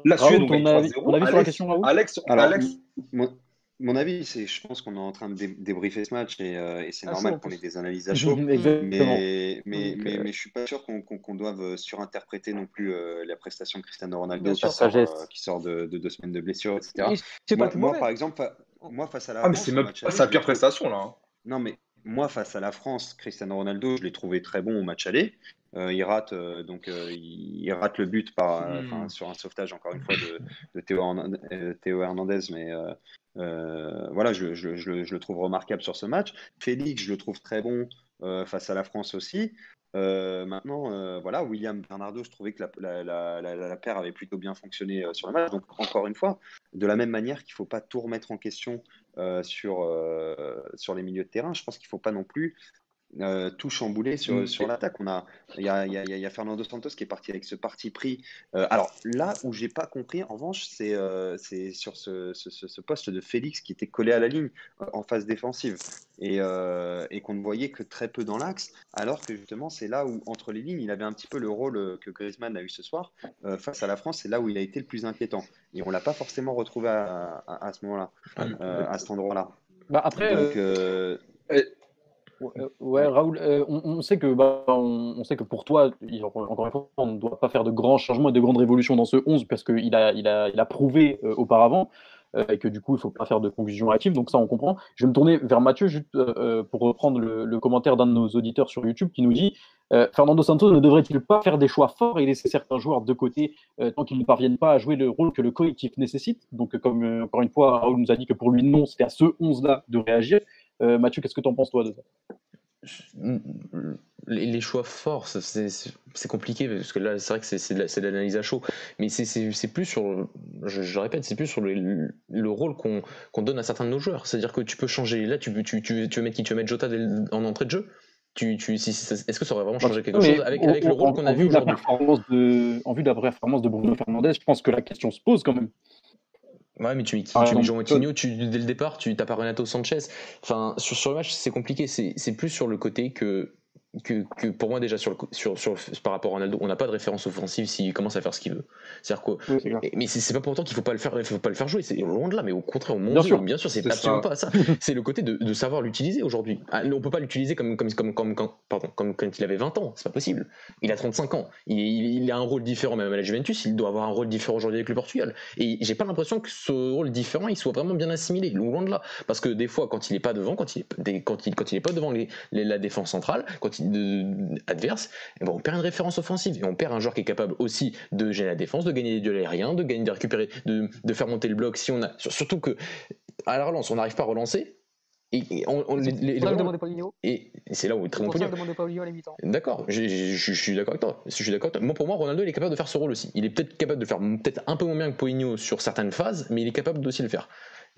La Suède, on gagne avis, 3-0. ton avis sur la Alex, question, Alex, Alors, Alex, mon, mon avis, c'est, je pense qu'on est en train de dé- débriefer ce match et, euh, et c'est chaud, normal qu'on ait des analyses à chaud. Mais, mais, mais, euh, mais je suis pas sûr qu'on doive euh, surinterpréter non plus euh, la prestation de Cristiano Ronaldo sûr. sort, Sagesse. euh, qui sort de, de deux semaines de blessure, etc. Et C'est pas Moi, par exemple, fa- moi face à la ah, mais France, c'est même pas sa pire prestation là. hein. Non, mais moi, face à la France, Cristiano Ronaldo, je l'ai trouvé très bon au match aller. Euh, il rate euh, donc euh, il, il rate le but par, Hmm. sur un sauvetage encore une fois de, de Théo, Hernandez, Théo Hernandez, mais euh, voilà, je, le- trouve remarquable sur ce match. Félix, je le trouve très bon euh, face à la France aussi. Euh, maintenant, voilà, William Bernardo, je trouvais que la, paire avait plutôt bien fonctionné sur le match. Donc, encore une fois, de la même manière qu'il ne faut pas tout remettre en question sur, sur les milieux de terrain, je pense qu'il ne faut pas non plus euh, tout chambouler sur, Mm. sur l'attaque. On a, il y a, il y, a, y a Fernando Santos qui est parti avec ce parti pris. Euh, alors là où j'ai pas compris, en revanche, c'est euh, c'est sur ce, ce, poste de Félix qui était collé à la ligne euh, en phase défensive et, euh, et qu'on ne voyait que très peu dans l'axe, alors que justement c'est là où entre les lignes il avait un petit peu le rôle que Griezmann a eu ce soir euh, face à la France. C'est là où il a été le plus inquiétant et on l'a pas forcément retrouvé à, à, à ce moment-là, Ah, euh, à cet endroit-là. Bah, après, Donc euh, euh, Ouais, euh, ouais, Raoul, euh, on, on sait que bah, on, on sait que pour toi, encore une fois, on ne doit pas faire de grands changements et de grandes révolutions dans ce 11 parce qu'il a, il a, il a prouvé euh, auparavant et que du coup, il ne faut pas faire de conclusions hâtives. Donc ça, on comprend. Je vais me tourner vers Mathieu juste euh, pour reprendre le, le commentaire d'un de nos auditeurs sur YouTube qui nous dit euh, Fernando Santos ne devrait-il pas faire des choix forts et laisser certains joueurs de côté euh, tant qu'ils ne parviennent pas à jouer le rôle que le collectif nécessite? Donc, comme encore une fois, Raoul nous a dit que pour lui, non, c'était à ce 11-là de réagir. Euh, Mathieu, qu'est-ce que tu en penses, toi, de ça? Les, choix forts, c'est compliqué parce que là, c'est vrai que c'est de l'analyse à chaud, mais c'est- plus sur, je, je répète, c'est plus sur le, le rôle qu'on donne à certains de nos joueurs. C'est-à-dire que tu peux changer. Là, tu, tu, tu, tu veux mettre qui? Tu veux mettre Jota en entrée de jeu? Tu, tu, si- Est-ce que ça aurait vraiment changé quelque chose avec, le rôle qu'on a vu aujourd'hui? En vue de la performance de Bruno Fernandez, je pense que la question se pose quand même. Ouais, mais tu mets qui? Tu mets Jean Moutinho, tu, dès le départ, tu t'as pas Renato Sanchez. Enfin, sur, sur le match, c'est compliqué. C'est c'est plus sur le côté que, que, que pour moi, déjà, sur le, sur, sur, par rapport à Ronaldo, on n'a pas de référence offensive s'il commence à faire ce qu'il veut. C'est-à-dire Oui, et- Mais c'est pas pour autant qu'il faut pas le faire, il faut pas le faire jouer. C'est loin de là, mais au contraire, mon Bien Dieu, sûr. bien sûr, c'est C'est absolument ça. pas ça. c'est le côté de, de savoir l'utiliser aujourd'hui. Ah, on peut pas l'utiliser comme comme comme comme quand, pardon, comme quand il avait 20 ans. C'est pas possible. Il a 35 ans. Il, il- il a un rôle différent même à la Juventus. Il doit avoir un rôle différent aujourd'hui avec le Portugal. Et j'ai pas l'impression que ce rôle différent, il soit vraiment bien assimilé. Loin de là. Parce que des fois, quand il est pas devant, quand il est, quand il, quand il est pas devant les, les- la défense centrale, quand il de- adverse, eh ben, on perd une référence offensive et on perd un joueur qui est capable aussi de gêner la défense, de gagner des duels aériens, de gagner, de récupérer, de, de faire monter le bloc. Si on a, sur- surtout que à la relance, on n'arrive pas à relancer. Et, on, on- les- les- les je Paulinho. et c'est là où est très bon je Paulinho. D'accord, j'ai- je je suis d'accord avec toi. Je suis d'accord. Moi, pour moi, Ronaldo, il est capable de faire ce rôle aussi. Il est peut-être capable de le faire peut-être un peu moins bien que Poligno sur certaines phases, mais il est capable d'aussi le faire.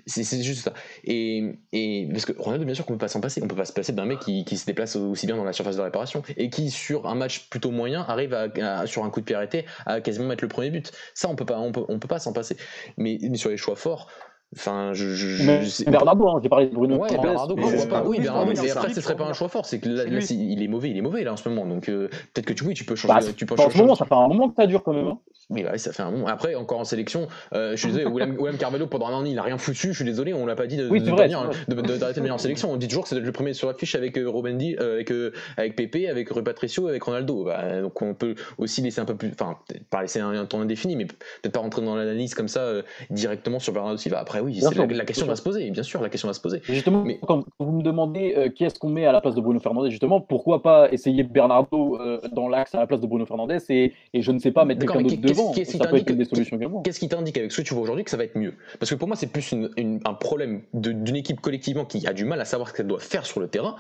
C'est juste ça. Et, et parce que Ronaldo, bien sûr qu'on peut pas s'en passer. On peut pas se passer d'un mec qui, qui se déplace aussi bien dans la surface de réparation et qui, sur un match plutôt moyen, arrive sur un coup de pied arrêté à quasiment mettre le premier but. Ça, on peut pas, on peut, on peut pas s'en passer. Mais, mais sur les choix forts, enfin, je, je, Mais je sais- Bernardo, hein, j'ai parlé de Bruno Ouais, Bernardo, mais, pas. Oui, Bernardo, mais après, ce serait pour pas un choix fort. C'est que là, c'est- il est mauvais, il est mauvais là en ce moment. Donc euh, peut-être que tu, oui, tu peux changer. bah, tu peux en ce changer- moment, ça fait un moment que ça dure quand même. hein. Oui, bah, oui, ça fait un moment. Après, encore en sélection, euh, je suis désolé, William, William Carvalho, pendant un an, il a rien foutu. Je suis désolé, on l'a pas dit de, Oui, de tenir- c'est de- de- d'arrêter de venir en sélection. On dit toujours que c'est le premier sur l'affiche avec euh, Robendi, euh, avec, euh, avec Pepe, avec Rui Patricio, avec Ronaldo. Bah, donc on peut aussi laisser un peu plus. Enfin, pas laisser un, temps indéfini, mais peut-être pas rentrer dans l'analyse comme ça directement sur Bernardo Silva. Après, oui, c'est sûr, la, la question va se poser. Bien sûr, la question va se poser. Justement, Mais- quand vous me demandez euh, qui est-ce qu'on met à la place de Bruno Fernandes, justement, pourquoi pas essayer Bernardo euh, dans l'axe à la place de Bruno Fernandes et, et je ne sais pas mettre quelqu'un d'autre devant. qu'est-ce qui ça peut t'indique être une des que- solutions également. Qu'est-ce qui t'indique avec ce que tu vois aujourd'hui que ça va être mieux? Parce que pour moi, c'est plus une- une- un problème d'une équipe collectivement qui a du mal à savoir ce qu'elle doit faire sur le terrain,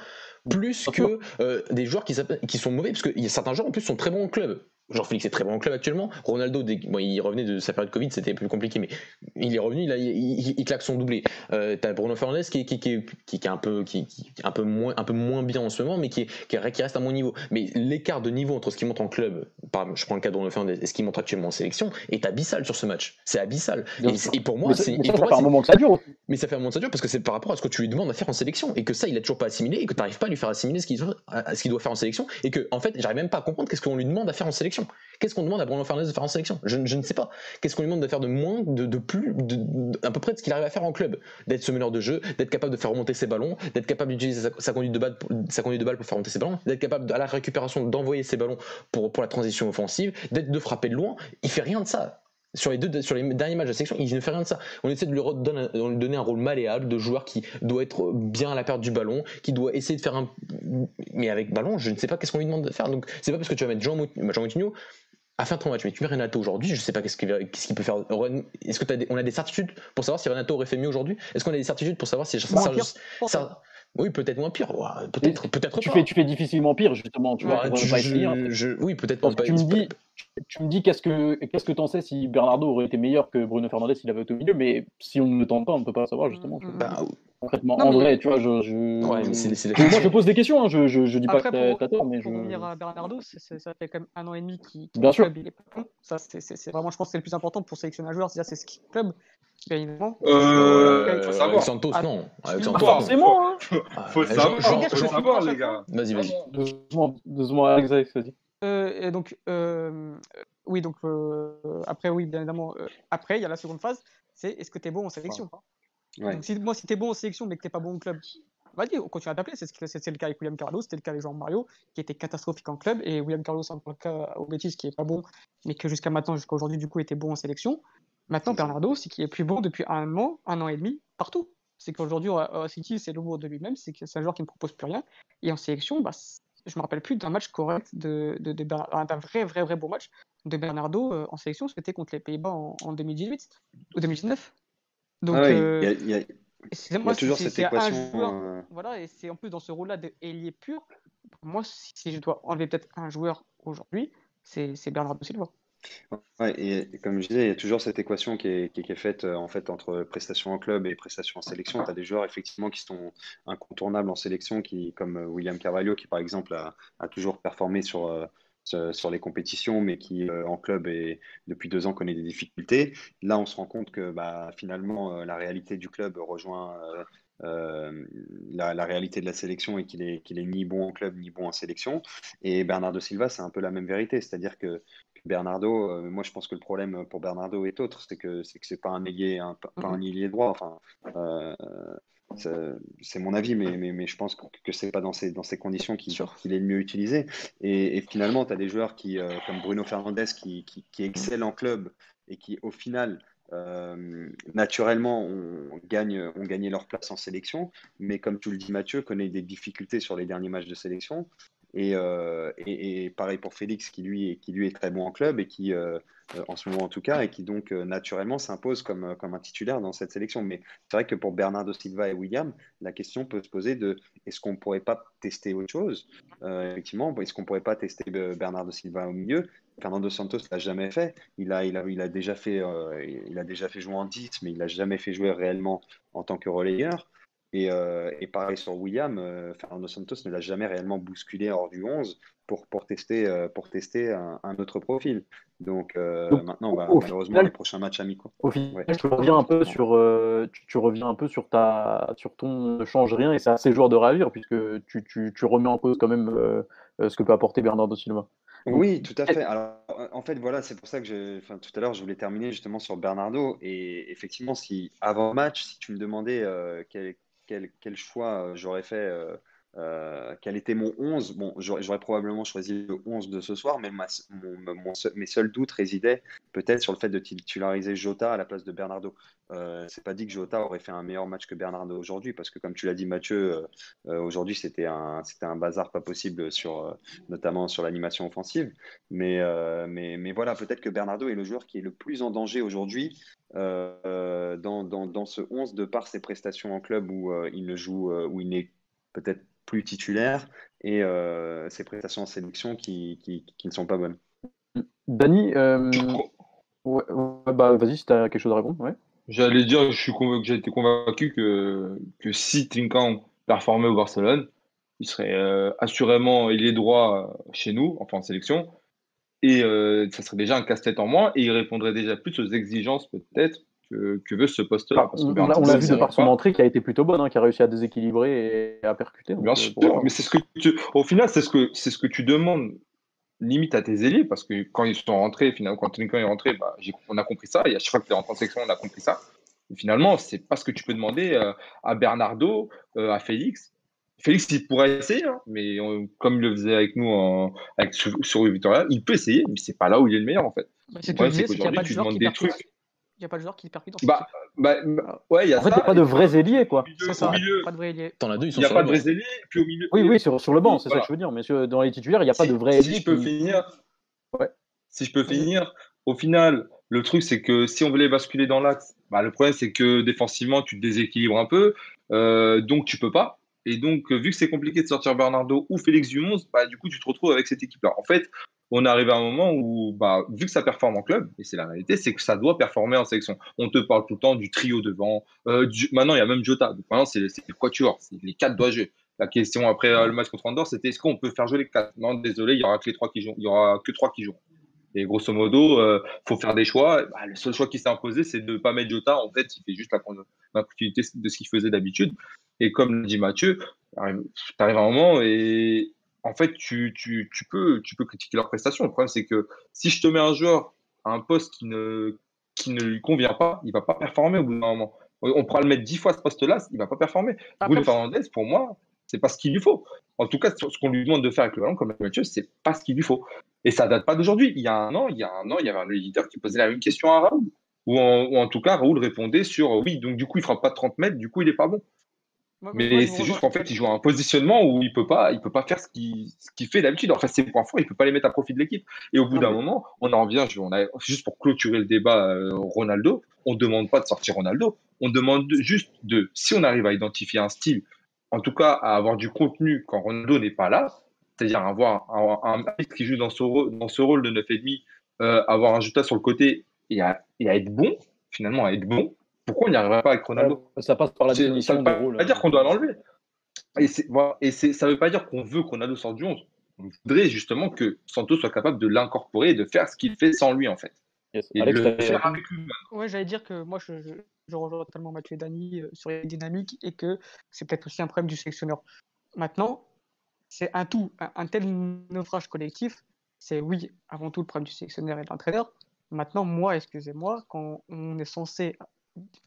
plus que euh, des joueurs qui, sont mauvais, parce qu'il y a certains joueurs en plus sont très bons au club. Genre Félix est très bon en club actuellement. Ronaldo, il revenait de sa période Covid, c'était plus compliqué, mais il est revenu, il, claque son doublé. Euh, T'as Bruno Fernandes qui, qui, qui, qui, est un peu, qui, un, peu moins, un peu moins bien en ce moment, mais qui, qui, reste à mon niveau. Mais l'écart de niveau entre ce qu'il montre en club, par, je prends le cas de Bruno Fernandes, et ce qu'il montre actuellement en sélection, est abyssal sur ce match. C'est abyssal. Et, pour moi, c'est. Ça, ça fait un moment que ça dure. Mais ça fait un moment que ça dure parce que c'est par rapport à ce que tu lui demandes à faire en sélection et que ça, il a toujours pas assimilé et que tu n'arrives pas à lui faire assimiler ce qu'il doit faire en sélection et que, en fait, j'arrive même pas à comprendre qu'est-ce qu'on lui demande à faire en sélection. Qu'est-ce qu'on demande à Bruno Fernandes de faire en sélection? Je, ne sais pas. Qu'est-ce qu'on lui demande de faire de moins, de, plus, à peu près de ce qu'il arrive à faire en club? D'être ce meneur de jeu, d'être capable de faire remonter ses ballons, d'être capable d'utiliser sa, conduite de balle, pour faire remonter ses ballons, d'être capable à la récupération d'envoyer ses ballons pour, pour la transition offensive, d'être de frapper de loin. Il fait rien de ça sur les, deux, sur les derniers matchs de sélection, il ne fait rien de ça. On essaie de lui, donner, un rôle malléable de joueur qui doit être bien à la perte du ballon, qui doit essayer de faire un. Mais avec ballon, je ne sais pas qu'est-ce qu'on lui demande de faire. Donc, c'est pas parce que tu vas mettre Jean, Jean Moutinho à faire ton match. Mais tu mets Renato aujourd'hui, je sais pas qu'est-ce qu'il peut faire. Est-ce que as on a des certitudes pour savoir si Renato aurait fait mieux aujourd'hui? Est-ce qu'on a des certitudes pour savoir si ça, oui, peut-être moins pire. Peut-être, peut-être tu Fais, tu fais difficilement pire, justement. Tu vois, oui, peut-être pas. Tu me dis, tu me dis qu'est-ce que qu'est-ce que t'en sais si Bernardo aurait été meilleur que Bruno Fernandez s'il avait été au milieu, mais si on ne le tente pas, on ne peut pas savoir justement. Bah, concrètement, en vrai, tu vois, je, je... Ouais, moi je pose des questions, hein, je, je, dis pas que t'as tort, mais pour je. revenir à Bernardo, ça fait quand même un an et demi qu'il Bien sûr. il est pas bon. Ça, c'est vraiment, je pense, que c'est le plus important pour sélectionner un joueur. C'est c'est ce qui club. Bien évidemment. Euh, faut savoir. Santos, non. Avec Santos. Forcément. Hein. Faut savoir, faut savoir, les gars. Vas-y, vas-y. Doucement, Alex, vas-y. Euh, et donc, euh, oui, donc euh, après, oui, bien évidemment. Euh, après, il y a la seconde phase, c'est est-ce que tu es bon en sélection ouais. donc, si, Moi, si tu es bon en sélection, mais que tu pas bon au club, vas-y, on continue à t'appeler. C'est le cas avec William Carlos, c'était le cas avec Jean Mario, qui était catastrophique en club, et William Carlos, en le cas au Betis, qui est pas bon, mais que jusqu'à maintenant, jusqu'à aujourd'hui, du coup, était bon en sélection. Maintenant, Bernardo, c'est qu'il est plus bon depuis un an, un an et demi, partout. C'est qu'aujourd'hui, au City, c'est le de lui-même, c'est c'est un joueur qui ne propose plus rien. Et en sélection, bah, je me rappelle plus d'un match correct, de, de, d'un vrai, vrai, vrai beau match de Bernardo euh, en sélection, c'était contre les Pays-Bas en, 2018 ou 2019. Donc, ah il y a, toujours cette équation. Euh, voilà, et c'est en plus dans ce rôle-là d'ailier pur. Pour moi, si, je dois enlever peut-être un joueur aujourd'hui, c'est Bernardo Silva. Ouais, et comme je disais, il y a toujours cette équation qui est, faite euh, en fait entre prestations en club et prestations en sélection. Tu as des joueurs effectivement qui sont incontournables en sélection, qui, comme euh, William Carvalho, qui par exemple a, toujours performé sur, euh, sur les compétitions, mais qui en club et depuis deux ans connaît des difficultés. Là, on se rend compte que bah, finalement la réalité du club rejoint la, la, réalité de la sélection et qu'il est, qu'il est ni bon en club ni bon en sélection. Et Bernardo Silva, c'est un peu la même vérité, c'est-à-dire que Bernardo, euh, moi je pense que le problème pour Bernardo est autre, c'est que c'est que c'est pas un ailier, un, pas un ailier droit. Enfin, euh, c'est mon avis, mais, mais, mais, je pense que, c'est pas dans ces, dans ces conditions qu'il est le mieux utilisé. Et, finalement, tu as des joueurs qui, euh, comme Bruno Fernandes qui, qui, qui, excellent en club et qui, au final, naturellement, ont, gagne, gagné leur place en sélection. Mais comme tu le dis, Mathieu, connaît des difficultés sur les derniers matchs de sélection. Euh, et, pareil pour Félix, qui lui, est très bon en club et qui, euh, euh, en ce moment en tout cas, et qui donc naturellement s'impose comme, un titulaire dans cette sélection. Mais c'est vrai que pour Bernardo Silva et William, la question peut se poser de est-ce qu'on ne pourrait pas tester autre chose? Effectivement, est-ce qu'on ne pourrait pas tester Bernardo Silva au milieu? Fernando Santos l'a jamais fait. Il a, déjà fait, jouer en 10, mais il n'a jamais fait jouer réellement en tant que relayeur. Euh, et, pareil sur William, euh, Fernando Santos ne l'a jamais réellement bousculé hors du 11 pour, pour tester, euh, pour tester un, autre profil. Donc, maintenant, bah, malheureusement, les prochains matchs amicaux. Au final, tu, reviens un peu sur, tu, reviens un peu sur, ta, sur ton ne change rien et c'est assez joueur de ravir puisque tu, tu, tu, remets en cause quand même ce que peut apporter Bernardo Silva. Oui, tout à fait. Alors, en fait, voilà, c'est pour ça que enfin, tout à l'heure, je voulais terminer justement sur Bernardo. Et effectivement, si avant match, si tu me demandais quel, quel, quel choix euh, j'aurais fait euh, euh, quel était mon 11 Bon, j'aurais probablement choisi le 11 de ce soir, mais mes seuls doutes résidaient peut-être sur le fait de titulariser Jota à la place de Bernardo. Euh, c'est pas dit que Jota aurait fait un meilleur match que Bernardo aujourd'hui, parce que comme tu l'as dit Mathieu, aujourd'hui c'était un, un bazar pas possible, sur, notamment sur l'animation offensive. Mais, mais, mais voilà, peut-être que Bernardo est le joueur qui est le plus en danger aujourd'hui dans, dans, dans, ce 11 de par ses prestations en club où il ne joue, où il n'est peut-être plus titulaire et ses prestations en sélection qui, qui, qui, ne sont pas bonnes. Dani, euh, ouais, ouais, bah, vas-y si tu as quelque chose à répondre. Ouais. J'allais dire, je suis convaincu, j'ai été convaincu que, que si Trinkan performait au Barcelone, il serait euh, assurément ailier droit chez nous, enfin en sélection, et euh, ça serait déjà un casse-tête en moins, et il répondrait déjà plus aux exigences peut-être que, que veut ce poste-là. On, l'a- vu de par son pas. entrée qui a été plutôt bonne, hein, qui a réussi à déséquilibrer et à percuter. Bien euh, sûr, pour- mais c'est ce que tu, au final, c'est ce que c'est ce que tu demandes limite à tes ailiers parce que quand ils sont rentrés, finalement, quand Trinkan est rentré, bah, on a compris ça. Et à chaque fois que tu es rentré en section, on a compris ça. Et finalement, c'est pas ce que tu peux demander euh, à Bernardo, euh, à Félix. Félix, il pourrait essayer, hein, mais on- comme il le faisait avec nous en, avec, sur, sur Victoria, il peut essayer, mais c'est pas là où il est le meilleur en fait. Bah, c'est qu'il n'y a qu'aujourd'hui, pas de tu demandes des trucs. Il n'y a pas de joueur qui percute dans cette Bah, bah, bah, ouais, il y a En fait, il ça. n'y a pas de vrais ailiers, quoi. milieu- ça, milieu, pas de vrai ailier. T'en as deux, ils sont il n'y a sur pas de vrais ailiers, puis au milieu. Oui, oui, sur, sur le banc, c'est Voilà. ça que je veux dire. Mais sur- dans les titulaires, il n'y a pas Si- de vrais si ailiers. je peux qui- finir, Ouais. si je peux finir, au final, le truc c'est que si on voulait basculer dans l'axe, bah, le problème c'est que défensivement tu te déséquilibres un peu, euh, donc tu peux pas. Et donc euh, vu que c'est compliqué de sortir Bernardo ou Félix Dumont, bah, du coup tu te retrouves avec cette équipe-là. En fait, on est arrivé à un moment où, bah, vu que ça performe en club, et c'est la réalité, c'est que ça doit performer en sélection. On te parle tout le temps du trio devant. Euh, du- maintenant il y a même Jota. Maintenant c'est le quatuor, les quatre doivent jouer. La question après euh, le match contre Andorre, c'était est-ce qu'on peut faire jouer les quatre? Non, désolé, il y aura que les trois qui jouent. Il y aura que trois qui jouent. Et grosso modo, euh, faut faire des choix. Bah, le seul choix qui s'est imposé, c'est de ne pas mettre Jota. En fait, il fait juste la, con- la continuité de ce qu'il faisait d'habitude. Et comme dit Mathieu, tu arrives à un moment et en fait, tu, tu, tu, peux, tu peux critiquer leur prestation. Le problème, c'est que si je te mets un joueur à un poste qui ne, qui ne lui convient pas, il va pas performer au bout d'un moment. On pourra le mettre dix fois à ce poste-là, il va pas performer. Bruno Fernandez, pour moi, c'est pas ce qu'il lui faut. En tout cas, ce qu'on lui demande de faire avec le ballon, comme Mathieu, c'est pas ce qu'il lui faut. Et ça date pas d'aujourd'hui. Il y a un an, il y a un an, il y avait un éditeur qui posait la même question à Raoul. Ou en, ou en tout cas, Raoul répondait sur oui, donc du coup, il fera pas de 30 mètres, du coup, il est pas bon. Moi- Mais c'est juste rejoins. qu'en fait, il joue à un positionnement où il peut pas, il peut pas faire ce qu'il fait d'habitude. En fait, ses points forts, il peut pas les mettre à profit de l'équipe. Et au bout d'un moment, on en revient. On a, juste pour clôturer le débat, euh, Ronaldo, on demande pas de sortir Ronaldo. On demande de- juste de, si on arrive à identifier un style, en tout cas à avoir du contenu quand Ronaldo n'est pas là, c'est-à-dire avoir un, un mec qui joue dans ce, rôle- dans ce rôle de 9,5, euh, avoir un Jota sur le côté et à, et à être bon, finalement à être bon. Pourquoi on n'y arriverait pas avec Ronaldo Ça passe par la ça définition ne veut de pas, rôle. pas dire qu'on doit l'enlever. Et, voilà. ça ne veut pas dire qu'on veut Ronaldo sorte du 11. On voudrait justement que Santos soit capable de l'incorporer et de faire ce qu'il fait sans lui, en fait. Yes. Et Alex, de le t'avais- faire avec lui. Ouais, j'allais dire que moi, je, je, je rejoins totalement Mathieu et Dany euh, sur les dynamiques et que c'est peut-être aussi un problème du sélectionneur. Maintenant, c'est un tout, un, un tel naufrage collectif, c'est oui, avant tout le problème du sélectionneur et de l'entraîneur. Maintenant, moi, excusez-moi, quand on est censé,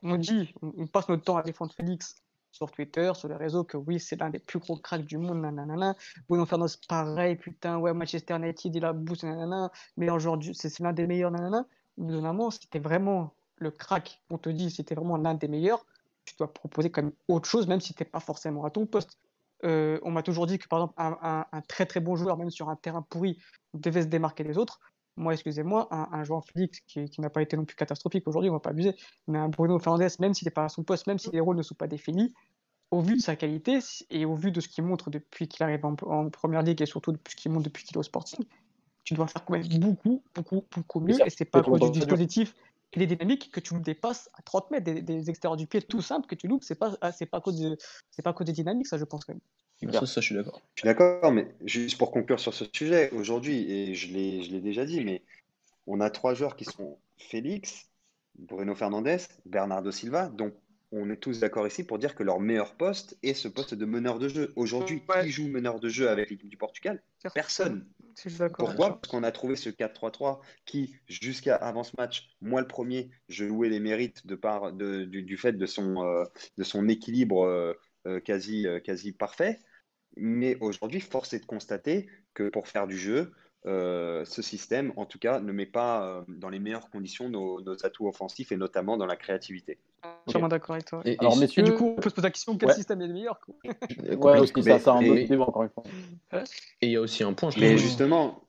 on dit, on, passe notre temps à défendre Félix sur Twitter, sur les réseaux, que oui, c'est l'un des plus gros cracks du monde, nanana. Bruno Fernandes, pareil, putain, ouais, Manchester United, il a boost, nanana, joueur du, c'est l'un des meilleurs, nanana. Moment, si c'était vraiment le crack, on te dit, c'était vraiment l'un des meilleurs, tu dois proposer quand même autre chose, même si tu n'es pas forcément à ton poste. Euh, on m'a toujours dit que, par exemple, un très très bon joueur, même sur un terrain pourri, devait se démarquer des autres. Moi, excusez-moi, un, un joueur Félix qui, qui n'a pas été non plus catastrophique aujourd'hui, on va pas abuser, mais un Bruno Fernandes, même s'il n'est pas à son poste, même si les rôles ne sont pas définis, au vu de sa qualité et au vu de ce qu'il montre depuis qu'il arrive en, en première ligue et surtout depuis ce qu'il montre depuis qu'il est au Sporting, tu dois faire quand même beaucoup, beaucoup, beaucoup mieux. Et c'est pas à cause du dispositif et des dynamiques que tu dépasses à 30 mètres, des, des extérieurs du pied tout simples que tu loupes. C'est pas, ah, c'est pas à cause de, c'est pas à cause des dynamiques, ça je pense quand même. Ça, ça, je suis d'accord. Je suis d'accord, mais juste pour conclure sur ce sujet, aujourd'hui, et je l'ai, je l'ai déjà dit, mais on a trois joueurs qui sont Félix, Bruno Fernandes, Bernardo Silva, donc on est tous d'accord ici pour dire que leur meilleur poste est ce poste de meneur de jeu. Aujourd'hui, Ouais. qui joue meneur de jeu avec l'équipe du Portugal? Personne. Pourquoi? Parce qu'on a trouvé ce 4-3-3 qui, jusqu'à avant ce match, moi le premier, je louais les mérites de par, de- du, du fait de son, euh, de son équilibre euh, quasi, euh, quasi parfait. Mais aujourd'hui, force est de constater que pour faire du jeu, euh, ce système, en tout cas, ne met pas euh, dans les meilleures conditions nos, nos atouts offensifs et notamment dans la créativité. Entièrement d'accord avec toi. Et, Alors, et- messieurs, du coup, on peut se poser la question quel Ouais. système est le meilleur quoi. ouais, aussi, ça, ça, un autre débat, encore une fois. et il y a aussi un point, je Mais justement,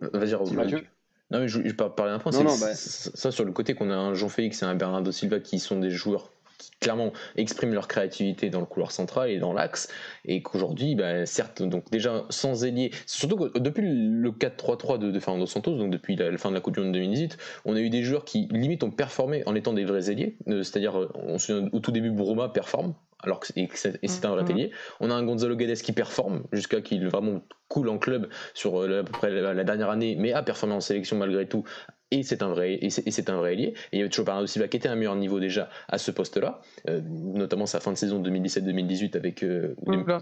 Vas-y. Mathieu. Non, mais je, je vais parler d'un point. Non, c'est bah- ça, sur le côté qu'on a un Jean-Félix et un Bernardo Silva qui sont des joueurs clairement expriment leur créativité dans le couloir central et dans l'axe, et qu'aujourd'hui, bah, certes, donc déjà sans ailier, surtout que depuis le 4-3-3 de, Fernando Santos, donc depuis la, fin de la Coupe du Monde 2018, on a eu des joueurs qui limite ont performé en étant des vrais ailiers, euh, c'est-à-dire au tout début Bruma performe, alors que c'est un vrai ailier. On a un Gonzalo Guedes qui performe jusqu'à qu'il vraiment coule en club sur euh, à peu près la, dernière année, mais a performé en sélection malgré tout. Et c'est un vrai, et c'est un vrai ailier. Et il y avait toujours Bernardo Silva qui était à un meilleur niveau déjà à ce poste-là, euh, notamment sa fin de saison 2017-2018 avec, euh,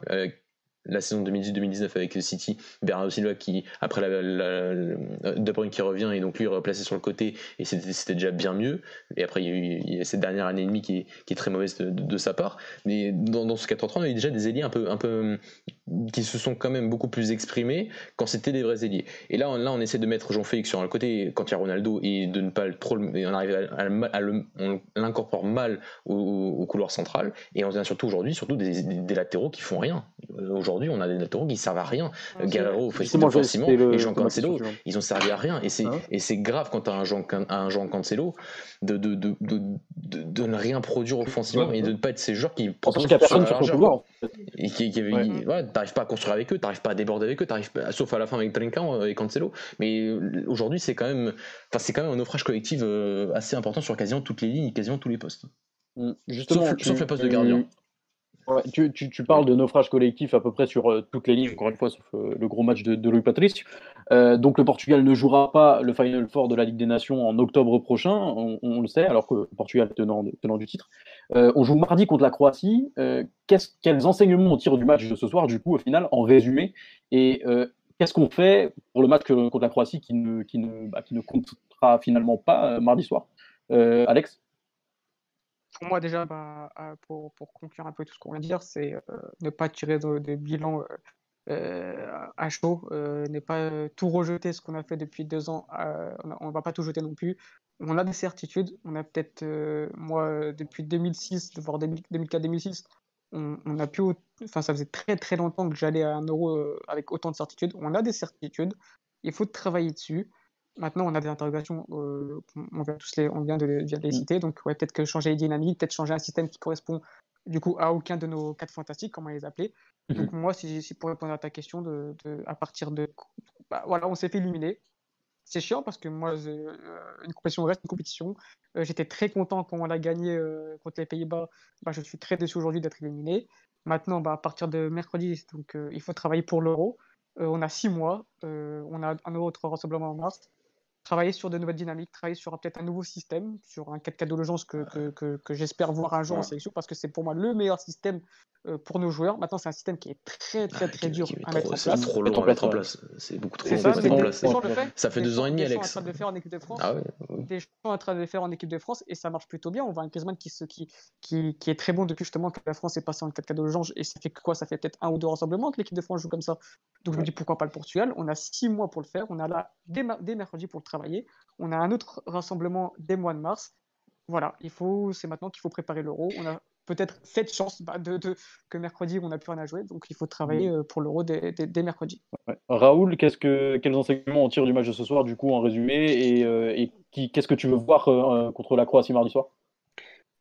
avec la saison 2018-2019 avec City, Bernardo Silva qui, après la, la, Bruyne qui revient et donc lui replacé sur le côté et c'était déjà bien mieux. Et après il y a eu cette dernière année et demie qui est, qui est très mauvaise de, sa part. Mais dans, dans ce 4-3-3, on a eu déjà des ailiers un peu, un peu qui se sont quand même beaucoup plus exprimés quand c'était des vrais ailiers. Et là on, là on essaie de mettre Jean-Félix sur le côté quand il y a Ronaldo et de ne pas le trop et on arrive à, à, on l'incorpore mal au, au, couloir central et on a surtout aujourd'hui surtout des, des, latéraux qui font rien. Aujourd'hui on a des latéraux qui servent à rien. Guerrero, Simon et Jean Cancelo, ils ont servi à rien. Et c'est hein et c'est grave quand tu as un Jean, un Jean Cancelo de, de, de, de, ne rien produire offensivement et de ne pas être ces joueurs qui parce qu'il n'y a personne sur le pouvoir. Et qui, qui t'arrives pas à construire avec eux, t'arrives pas à déborder avec eux, t'arrives pas, sauf à la fin avec Trinquant et Cancelo. Mais euh, aujourd'hui, c'est quand même, enfin, c'est quand même un naufrage collectif euh, assez important sur quasiment toutes les lignes, quasiment tous les postes. Mm. Justement, sauf, sauf le poste de gardien tu, parles de naufrage collectif à peu près sur euh, toutes les lignes, encore une fois, sauf euh, le gros match de, de Louis Patrice. Euh, donc le Portugal ne jouera pas le Final Four de la Ligue des Nations en octobre prochain, on, le sait, alors que le Portugal tenant, tenant du titre. on joue mardi contre la Croatie. quels enseignements on tire du match de ce soir, du coup, au final, en résumé? Et qu'est-ce qu'on fait pour le match contre la Croatie qui ne, qui ne, bah, qui ne comptera finalement pas mardi soir? Alex? Pour moi, déjà, bah, pour, pour, conclure un peu tout ce qu'on vient de dire, c'est euh, ne pas tirer de, bilan euh, euh, à chaud, ne pas tout rejeter ce qu'on a fait depuis deux ans. on ne va pas tout jeter non plus. On a des certitudes. On a peut-être, moi, depuis 2006, voire 2004-2006, on, a pu. Enfin, ça faisait très très longtemps que j'allais à un euro avec autant de certitudes. On a des certitudes. Il faut travailler dessus. Maintenant, on a des interrogations, euh, on, vient tous les, on vient de les, les mm. citer, donc ouais, peut-être que changer les dynamiques, peut-être changer un système qui correspond du coup à aucun de nos quatre fantastiques, comment les appeler. Mm-hmm. Donc moi, si, si, pour répondre à ta question, de, de à partir de, bah, voilà, on s'est fait éliminer. C'est chiant parce que moi, euh, une compétition reste une compétition. Euh, j'étais très content quand on l'a gagné contre les Pays-Bas. Bah, je suis très déçu aujourd'hui d'être éliminé. Maintenant, bah, à partir de mercredi, donc il faut travailler pour l'euro. on a six mois. on a un autre rassemblement en mars travailler sur de nouvelles dynamiques, travailler sur peut-être un nouveau système, sur un 4 de l'urgence que, que, que, j'espère voir un jour en sélection, parce que c'est pour moi le meilleur système euh, pour nos joueurs. Maintenant, c'est un système qui est très, très, très dur à mettre en place. C'est trop long à mettre en place. C'est beaucoup trop long à mettre en place. Ça fait deux ans et demi, Alex. Des gens en train de faire en équipe de France. Ah des gens en train de le faire en équipe de France et ça marche plutôt bien. On voit un Griezmann qui, qui, qui, qui est très bon depuis justement que la France est passée en 4 de l'urgence et ça fait quoi? Ça fait peut-être un ou deux rassemblements que l'équipe de France joue comme ça. Donc je me dis pourquoi pas le Portugal? On a six mois pour le faire. On a là dès, dès mercredi pour le travailler. On a un autre rassemblement dès mois de mars. Voilà, il faut, c'est maintenant qu'il faut préparer l'euro. On a peut-être cette chance bah, de, que mercredi on n'a plus rien à jouer, donc il faut travailler mm. euh, pour l'euro dès, mercredi. Raoul, qu'est-ce que, quels enseignements on tire du match de ce soir, du coup, en résumé, et, euh, qu'est-ce que tu veux voir euh, contre la Croatie mardi soir?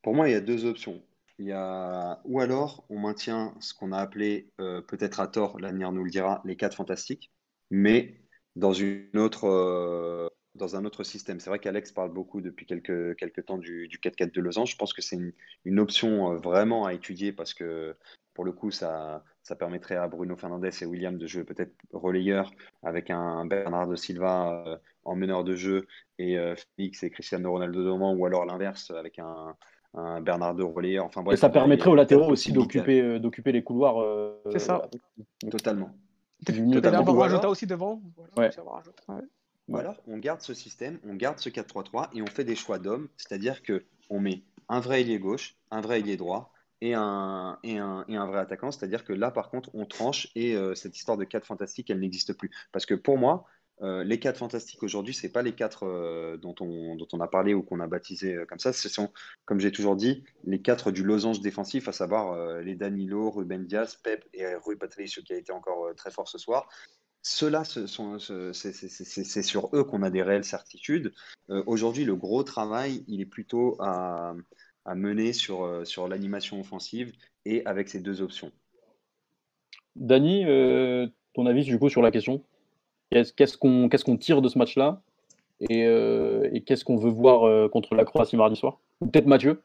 Pour moi, il y a deux options. Il y a... Ou alors, on maintient ce qu'on a appelé, peut-être à tort, l'avenir nous le dira, les quatre fantastiques, mais dans une autre dans un autre système. C'est vrai qu'Alex parle beaucoup depuis quelques, quelques temps du, du 4-4 de Lausanne. Je pense que c'est une, option euh, vraiment à étudier parce que pour le coup, ça, ça permettrait à Bruno Fernandez et William de jouer peut-être relayeur avec un Bernardo Silva euh, en meneur de jeu et euh, Félix et Cristiano Ronaldo devant ou alors l'inverse avec un, un Bernardo relayeur. Enfin, et ça permettrait aux latéraux aussi d'occuper, d'occuper les couloirs. c'est ça. Totalement. Totalement. Rajouta aussi devant. ouais. Ou alors, on garde ce système, on garde ce 4-3-3 et on fait des choix d'hommes, c'est-à-dire qu'on met un vrai ailier gauche, un vrai ailier droit et un, et un, et un vrai attaquant. C'est-à-dire que là, par contre, on tranche et euh, cette histoire de 4 fantastiques, elle n'existe plus. Parce que pour moi, euh, les 4 fantastiques aujourd'hui, ce n'est pas les 4 euh, dont, on, dont on a parlé ou qu'on a baptisé comme ça. Ce sont, comme j'ai toujours dit, les 4 du losange défensif, à savoir les Danilo, Ruben Diaz, Pep et Rui Patricio qui a été encore très fort ce soir. Ceux-là, c'est sur eux qu'on a des réelles certitudes. Euh, aujourd'hui, le gros travail, il est plutôt à, mener sur, euh, sur l'animation offensive et avec ces deux options. Dany, euh, ton avis du coup sur la question? Qu'est-ce qu'on tire de ce match-là? Et, et qu'est-ce qu'on veut voir contre la Croatie mardi soir? Peut-être Mathieu?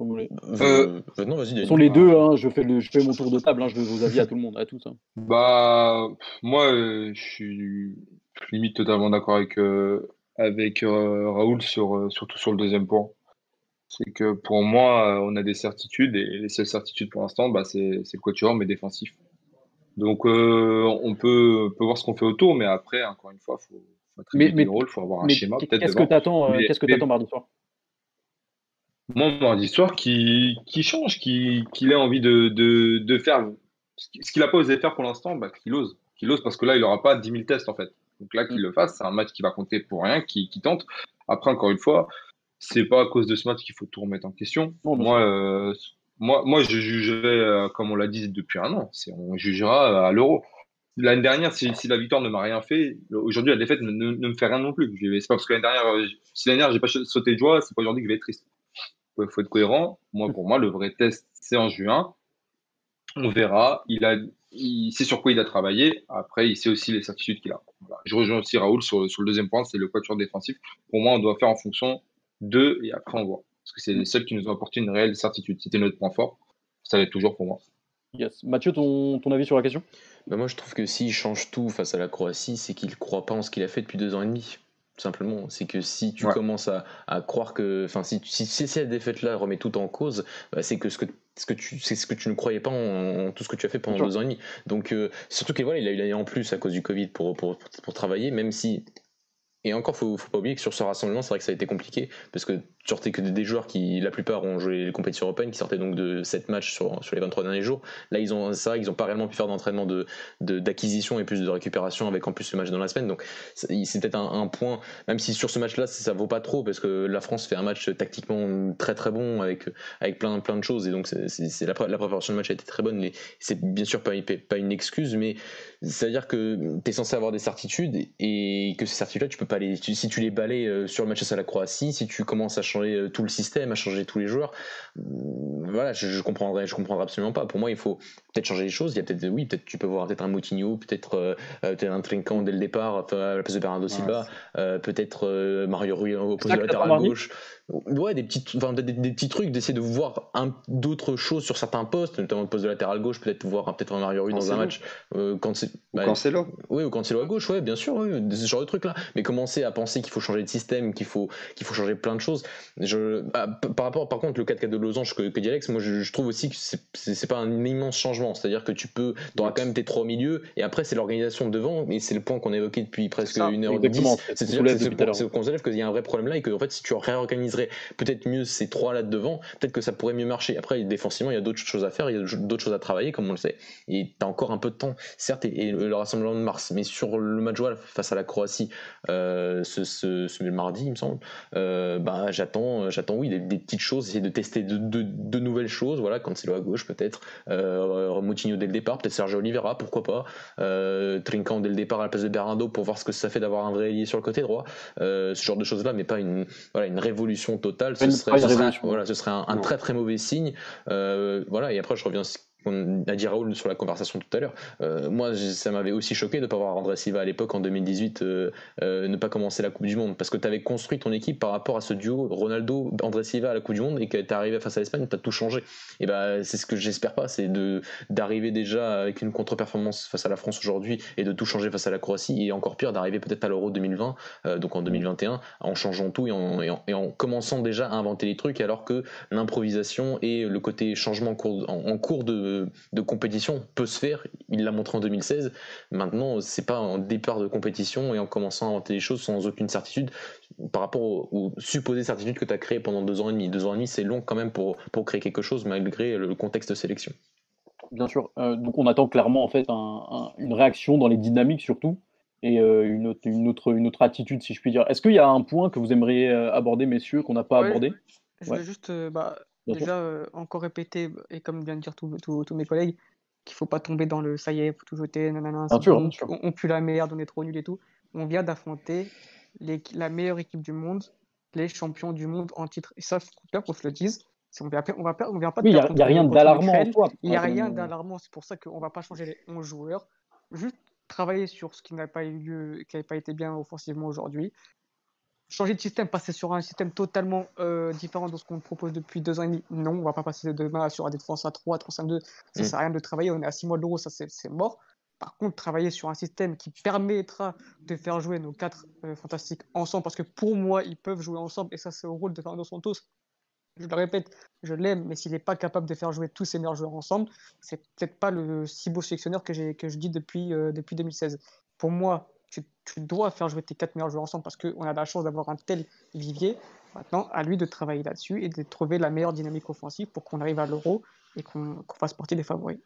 Euh, euh, non, vas-y, sont les deux, hein, je, fais le, je fais mon tour de table, hein, je veux vos avis à tout le monde, à tous. hein. Bah, moi, euh, je suis limite totalement d'accord avec, euh, avec euh, Raoul, sur, euh, surtout sur le deuxième point. C'est que pour moi, euh, on a des certitudes et les seules certitudes pour l'instant, bah, c'est le quatuor, mais défensif. Donc, euh, on peut, on peut voir ce qu'on fait autour, mais après, encore une fois, il faut, faut Mais- mais- faut avoir un Mais schéma, qu'est-ce que devant. tu attends, Mais- qu'est-ce que t'attends mardi soir? Moi, mardi soir, qui, qui change, qui, qu'il ait envie de, de, de faire ce qui- qu'il n'a pas osé faire pour l'instant, bah, qu'il ose. Qu'il ose parce que là, il n'aura pas 10 000 tests en fait. Donc là, qu'il Mm. le fasse, c'est un match qui va compter pour rien, qui, qui tente. Après, encore une fois, c'est pas à cause de ce match qu'il faut tout remettre en question. Non, moi, euh, moi, moi, je jugerai, euh, comme on l'a dit depuis un an, on jugera à l'euro. L'année dernière, si, si la victoire ne m'a rien fait, aujourd'hui, la défaite ne, ne, ne me fait rien non plus. C'est pas parce que l'année dernière, euh, si l'année dernière, j'ai pas sauté de joie, c'est pas aujourd'hui que je vais être triste. Il faut être cohérent. Moi, pour moi, le vrai test, c'est en juin. On verra. Il a, il sait sur quoi il a travaillé. Après, il sait aussi les certitudes qu'il a. Voilà. Je rejoins aussi Raoul sur, sur le deuxième point, c'est le quatuor défensif. Pour moi, on doit faire en fonction d'eux et après on voit. Parce que c'est les seuls qui nous ont apporté une réelle certitude. C'était notre point fort. Ça l'est toujours pour moi. Yes. Mathieu, ton, ton avis sur la question? Bah, moi, je trouve que s'il change tout face à la Croatie, c'est qu'il ne croit pas en ce qu'il a fait depuis deux ans et demi. Simplement. C'est que si tu Ouais. commences à, à croire que. Enfin, si, si, si cette défaite-là remet tout en cause, bah, c'est que ce que. Ce que tu, c'est ce que tu ne croyais pas en, en tout ce que tu as fait pendant deux ans et demi. Donc, euh, surtout qu'il voilà, il a eu l'année en plus à cause du Covid pour, pour, pour, pour travailler, même si. Et encore, faut, faut pas oublier que sur ce rassemblement, c'est vrai que ça a été compliqué, parce que tu sortais que des- joueurs qui, la plupart, ont joué les compétitions européennes, qui sortaient donc de 7 matchs sur, les 23 derniers jours. Là, ils ont, c'est vrai qu'ils n'ont pas réellement pu faire d'entraînement de, de- d'acquisition et plus de récupération avec en plus le match dans la semaine. Donc, c'est c'est peut-être un, point, même si sur ce match-là, ça vaut pas trop, parce que la France fait un match tactiquement très très bon, avec, avec plein, plein de choses, et donc c'est, c'est- c'est la, pré- la préparation du match a été très bonne. mais C'est bien sûr pas, une excuse, mais c'est-à-dire que tu es censé avoir des certitudes et que ces certitudes-là, tu peux pas les. tu- si tu les balais euh, sur le match à la Croatie, si tu commences à changer euh, tout le système, à changer tous les joueurs, euh, voilà, je, je comprendrais, je comprendrais absolument pas. Pour moi, il faut peut-être changer les choses. Il y a peut-être, oui, peut-être tu peux voir peut-être un Moutinho, peut-être euh, peut-être un Trinquant dès le départ, à la place de Bernardo Silva, euh, Mario Rui au poste de latéral gauche. Ouais, des, petites, enfin, des, des- petits trucs, d'essayer de voir d'autres choses sur certains postes, notamment le poste de latéral gauche, peut-être voir un- peut-être un Mario dans un match. euh, quand c'est, bah, Cancelo. oui, ou Cancelo à gauche, ouais, bien sûr, ouais, ce genre de trucs là. Mais commencer à penser qu'il faut changer de système, qu'il faut, qu'il faut changer plein de choses. Je, bah, p- par rapport, par contre, le 4-4 de losange que, que dit Alex, moi je, je trouve aussi que c'est, pas un immense changement. C'est-à-dire que tu peux, t'auras quand même tes trois milieux, et après c'est l'organisation devant, et c'est le point qu'on a évoqué depuis presque une heure ce qu'on C'est-à-dire qu'on soulève qu'il y a un vrai problème là, et que en fait, si tu peut-être mieux ces trois là de devant, peut-être que ça pourrait mieux marcher. Après, défensivement, il y a d'autres choses à faire, il y a d'autres choses à travailler, comme on le sait. Et t'as encore un peu de temps, certes, et, le rassemblement de mars, mais sur le match face à la Croatie euh, ce, mardi, il me semble, euh, bah, j'attends, j'attends, oui, des, petites choses, essayer de tester de, nouvelles choses. Voilà, Cancelo à gauche, peut-être, euh, dès le départ, peut-être Sergio Oliveira, pourquoi pas, euh, dès le départ à la place de Bernardo pour voir ce que ça fait d'avoir un vrai ailier sur le côté droit, euh, ce genre de choses-là, mais pas une, voilà, une révolution totale. Ce serait, ce voilà, ce serait un, très très mauvais signe. Euh, voilà, et après, je reviens qu'on a dit Raoul sur la conversation tout à l'heure. Euh, moi, ça m'avait aussi choqué de ne pas voir André Silva à l'époque en 2018 euh, euh, ne pas commencer la Coupe du Monde parce que tu avais construit ton équipe par rapport à ce duo Ronaldo-André Silva à la Coupe du Monde et que tu arrivé face à l'Espagne, tu as tout changé. Et ben c'est ce que j'espère pas, c'est de d'arriver déjà avec une contre-performance face à la France aujourd'hui et de tout changer face à la Croatie et encore pire d'arriver peut-être à l'Euro 2020, euh, donc en 2021, en changeant tout et en, et en- commençant déjà à inventer les trucs alors que l'improvisation et le côté changement en cours de, de compétition peut se faire. Il l'a montré en 2016. Maintenant, c'est pas en départ de compétition et en commençant à inventer les choses sans aucune certitude par rapport aux, aux supposées certitudes que tu as créées pendant deux ans et demi. Deux ans et demi, c'est long quand même pour, pour créer quelque chose malgré le contexte de sélection. Bien sûr. Euh, donc on attend clairement en fait un- un- une réaction dans les dynamiques surtout et euh, une, autre, une, autre, une autre attitude si je puis dire. Est-ce qu'il y a un point que vous aimeriez euh, aborder messieurs qu'on n'a pas Ouais, abordé? Je Ouais. veux juste euh, bah, Bien déjà euh, encore répéter, et comme viennent de dire tous mes collègues, qu'il faut pas tomber dans le ça y est, faut tout jeter, nanana, c'est sûr, on, on pue la merde, on est trop nul et tout. On vient d'affronter la meilleure équipe du monde les champions du monde en titre. Et ça, faut bien qu'on se le dise. On vient, on va, on vient pas il n'y a, a, rien d'alarmant Il n'y a rien d'alarmant. C'est pour ça qu'on ne va pas changer les 11 joueurs. Juste travailler sur ce qui n'a pas eu lieu, qui n'avait pas été bien offensivement aujourd'hui. Changer de système, passer sur un système totalement euh, différent de ce qu'on propose depuis deux ans et demi. Non, on ne va pas passer demain sur des défense à 3, 3, 5, 2. Ça ne mm. sert à rien de travailler. On est à 6 mois de l'euro, ça c'est mort. Par contre, travailler sur un système qui permettra de faire jouer nos quatre euh, fantastiques ensemble, parce que pour moi, ils peuvent jouer ensemble, et ça, c'est au rôle de Fernando Santos. Je le répète, je l'aime, mais s'il n'est pas capable de faire jouer tous ses meilleurs joueurs ensemble, c'est peut-être pas le si beau sélectionneur que, que je dis depuis, euh, depuis 2016. Pour moi, tu, dois faire jouer tes quatre meilleurs joueurs ensemble parce qu'on a la chance d'avoir un tel vivier. Maintenant, à lui de travailler là-dessus et de trouver la meilleure dynamique offensive pour qu'on arrive à l'euro et qu'on fasse partie des favoris.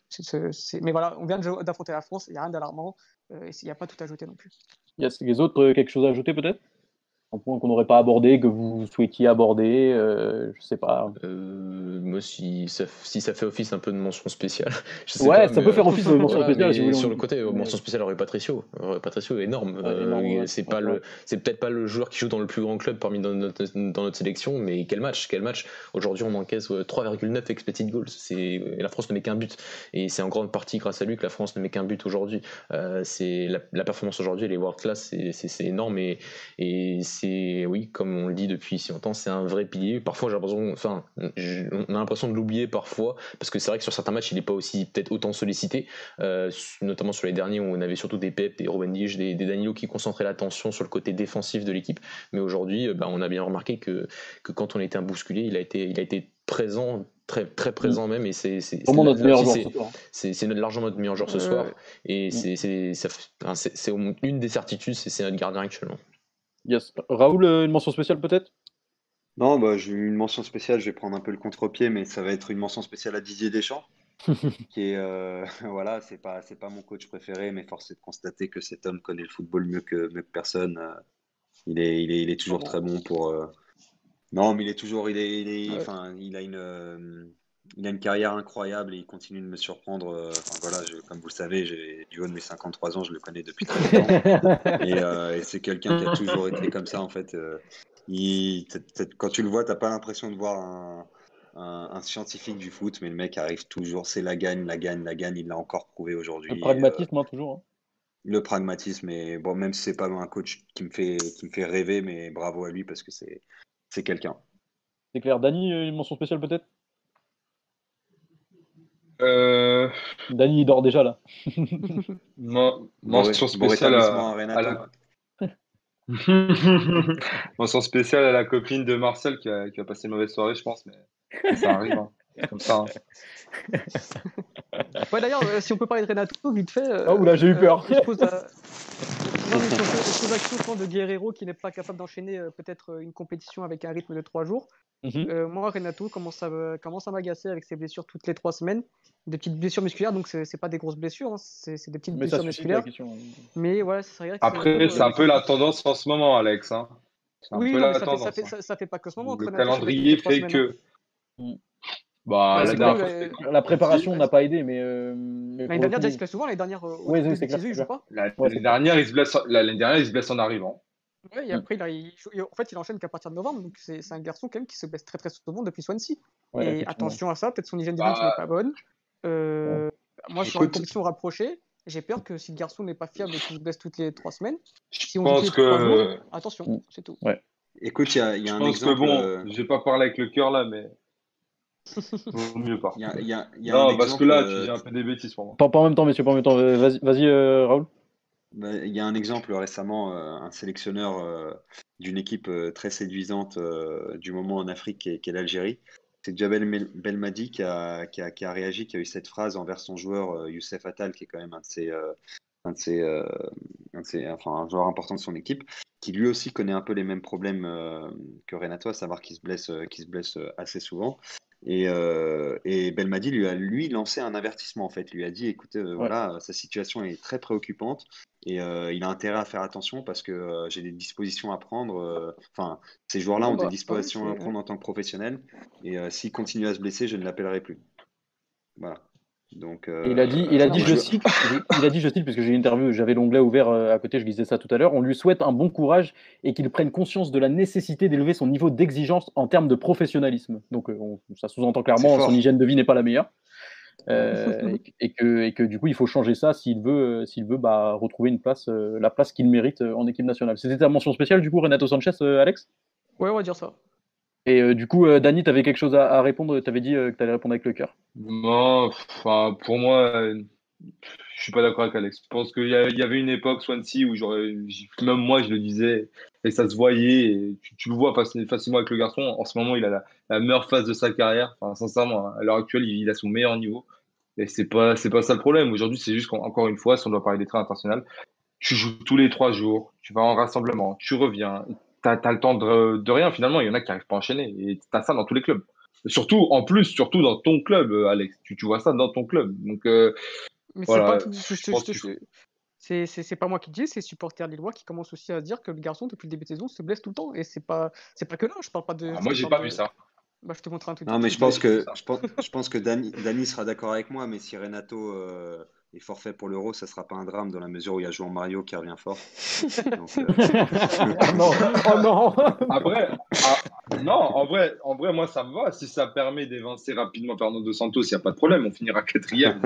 Mais voilà, on vient d'affronter la France, il n'y a rien d'alarmant, euh, il n'y a pas tout à ajouter non plus. Il y a les autres, euh, quelque chose à ajouter peut-être? Un point qu'on n'aurait pas abordé, que vous souhaitiez aborder euh, Je sais pas. Euh, moi, si ça, si ça fait office un peu de mention spéciale. Je sais ouais, ça peut faire office de mention spéciale. Si sur le côté, mention spéciale aurait Patricio. Patricio est énorme. Euh, c'est pas le, c'est peut-être pas le joueur qui joue dans le plus grand club parmi dans notre, dans notre sélection, mais quel match, quel match. Aujourd'hui, on encaisse 3,9 expected goals. C'est la France ne met qu'un but, et c'est en grande partie grâce à lui que la France ne met qu'un but aujourd'hui. c'est la, la, performance aujourd'hui, elle est world class, c'est énorme et, et c'est oui, comme on le dit depuis si longtemps, c'est un vrai pilier. Parfois, j'ai l'impression, enfin, on a l'impression de l'oublier parfois, parce que c'est vrai que sur certains matchs, il n'est pas aussi peut-être autant sollicité, euh, notamment sur les derniers où on avait surtout des Pep, des Robin des, des Danilo qui concentraient l'attention sur le côté défensif de l'équipe. Mais aujourd'hui, euh, bah, on a bien remarqué que, que quand on était un bousculé, il a été, il a été présent très très présent mm. même et c'est c'est notre meilleur joueur ce soir. C'est largement notre meilleur joueur ce soir et mm. c'est c'est une des certitudes c'est notre gardien actuellement. Yes. Raoul, euh, une mention spéciale peut-être? Non, bah, j'ai une mention spéciale, je vais prendre un peu le contre-pied, mais ça va être une mention spéciale à Didier Deschamps. qui est, euh, voilà, c'est pas, c'est pas mon coach préféré, mais force est de constater que cet homme connaît le football mieux que, mieux que personne. Euh. il, est, il, est, il est toujours très bon pour. Non, mais il est toujours, il est, il est, enfin, il a une, il a une carrière incroyable et il continue de me surprendre. Euh, voilà, comme vous le savez, j'ai du haut de mes 53 ans, je le connais depuis très longtemps. Euh, et, c'est quelqu'un qui a toujours été comme ça, en fait. Euh, quand tu le vois, tu n'as pas l'impression de voir un, scientifique du foot, mais le mec arrive toujours, c'est la gagne, la gagne, la gagne. Il l'a encore prouvé aujourd'hui. Le pragmatisme, hein, toujours. Hein. Le pragmatisme, et bon, même si c'est pas un coach qui me fait, qui me fait rêver, mais bravo à lui parce que c'est quelqu'un. C'est clair. Dany, une mention spéciale peut-être? Euh... Dany, il dort déjà là. mention spéciale à, la... mention spéciale à la copine de Marcel qui a, qui a, passé une mauvaise soirée, je pense, mais ça arrive. Hein. Comme ça. Hein. Ouais, D'ailleurs, euh, si on peut parler de Renato, vite fait. Euh, oh là, j'ai eu peur. Euh, je pose, la... question de Guerrero qui n'est pas capable d'enchaîner peut-être une compétition avec un rythme de trois jours. Mhm. moi, Renato commence à, commence à m'agacer avec ses blessures toutes les trois semaines. Des petites blessures musculaires, donc c'est pas des grosses blessures, hein, c'est des petites blessures musculaires. Mais voilà, c'est vrai Après, c'est un peu la tendance en ce moment, Alex. Hein. Oui, mais ça, fait, ça, fait, hein. ça, fait, pas que ce moment. Le calendrier fait que. Mm. Bah, la, préparation n'a pas aidé, mais. Euh, l'année dernière, il se blesse souvent. L'année dernière, euh, oui, c'est clair. Je crois. L'année dernière, il se blesse. L'année dernière, il se blesse en arrivant. Oui, et après, il, en fait, il enchaîne qu'à partir de novembre. Donc, c'est un garçon quand même qui se blesse très très souvent depuis Swansea. et attention à ça, peut-être son hygiène de vie bah, n'est pas bonne. Euh, moi, sur une compétition rapprochée, j'ai peur que si le garçon n'est pas fiable et qu'il se blesse toutes les trois semaines, si on pense que. attention, mm. c'est tout. Ouais. Écoute, il y a, y a un pense exemple. Que bon, je vais pas parler avec le cœur là, mais mieux pas. Il y a, y a non, parce que là, tu dis un peu des bêtises pour moi. Pas, pas en même temps, messieurs, pas en même temps. Vas-y, vas euh, Raoul. Bah, il y a un exemple récemment, euh, un sélectionneur euh, d'une équipe très séduisante du moment en Afrique qui est, l'Algérie. C'est Jabel Belmadi qui a, qui, a, qui a, réagi, qui a eu cette phrase envers son joueur Youssef Attal, qui est quand même un de ses, un de ses, un de ses enfin, un joueur important de son équipe, qui lui aussi connaît un peu les mêmes problèmes que Renato, à savoir qu'il se blesse, qu'il se blesse assez souvent. Et, euh, et, Belmadi lui a lui lancé un avertissement en fait, lui a dit écoutez euh, voilà sa situation est très préoccupante et euh, il a intérêt à faire attention parce que euh, j'ai des dispositions à prendre. Enfin ces joueurs-là ont des bah, dispositions à prendre en tant que professionnels et s'il continue à se blesser je ne l'appellerai plus. Voilà. Donc, Et il a dit, il a dit, je cite, il a dit, je cite, parce que j'ai une interview, j'avais l'onglet ouvert euh, à côté, je disais ça tout à l'heure. On lui souhaite un bon courage et qu'il prenne conscience de la nécessité d'élever son niveau d'exigence en termes de professionnalisme. Donc, euh, on- ça sous-entend clairement son hygiène de vie n'est pas la meilleure. Euh, et, que, et que du coup, il faut changer ça s'il veut, euh, s'il veut bah, retrouver une place, euh, la place qu'il mérite euh, en équipe nationale. C'était ta mention spéciale, du coup, Renato Sanchez, euh, Alex? Ouais, on va dire ça. Et euh, du coup, euh, Dani, tu avais quelque chose à, répondre? Tu avais dit euh, que tu allais répondre avec le cœur. Non, pour moi, je suis pas d'accord avec Alex. Je pense qu'il y, avait une époque, Swansea, où même moi, je le disais, et ça se voyait, tu, le vois faci- facilement avec le garçon. En ce moment, il a la, meilleure phase de sa carrière. Sincèrement, à l'heure actuelle, il, il a son meilleur niveau. Et c'est pas, pas ça le problème. Aujourd'hui, c'est juste qu'encore une fois, si on doit parler des trains internationaux, tu joues tous les trois jours, tu vas en rassemblement, tu reviens, t'as, le temps de, de rien finalement. Il y en a qui n'arrivent pas à enchaîner. Et t'as ça dans tous les clubs. Surtout, en plus, surtout dans ton club, euh, Alex. Tu, tu vois ça dans ton club. Donc, euh, Mais Voilà, c'est pas C'est moi qui le dis, c'est les supporters lillois qui commencent aussi à dire que le garçon, depuis le début de saison, se blesse tout le temps. Et c'est pas, c'est pas que là, je parle pas de. ah, moi, j'ai pas de- vu ça. Bah, je te montre un tout Non, mais je pense que, je pense, je pense que Dani, Dani sera d'accord avec moi, mais si Renato euh, est forfait pour l'Euro, ça sera pas un drame dans la mesure où il y a João Mario qui revient fort. Donc, euh, oh non, oh non Après, ah, non, en vrai, en vrai, moi, ça me va. Si ça permet d'évincer rapidement Fernando Santos, il n'y a pas de problème. On finira quatrième.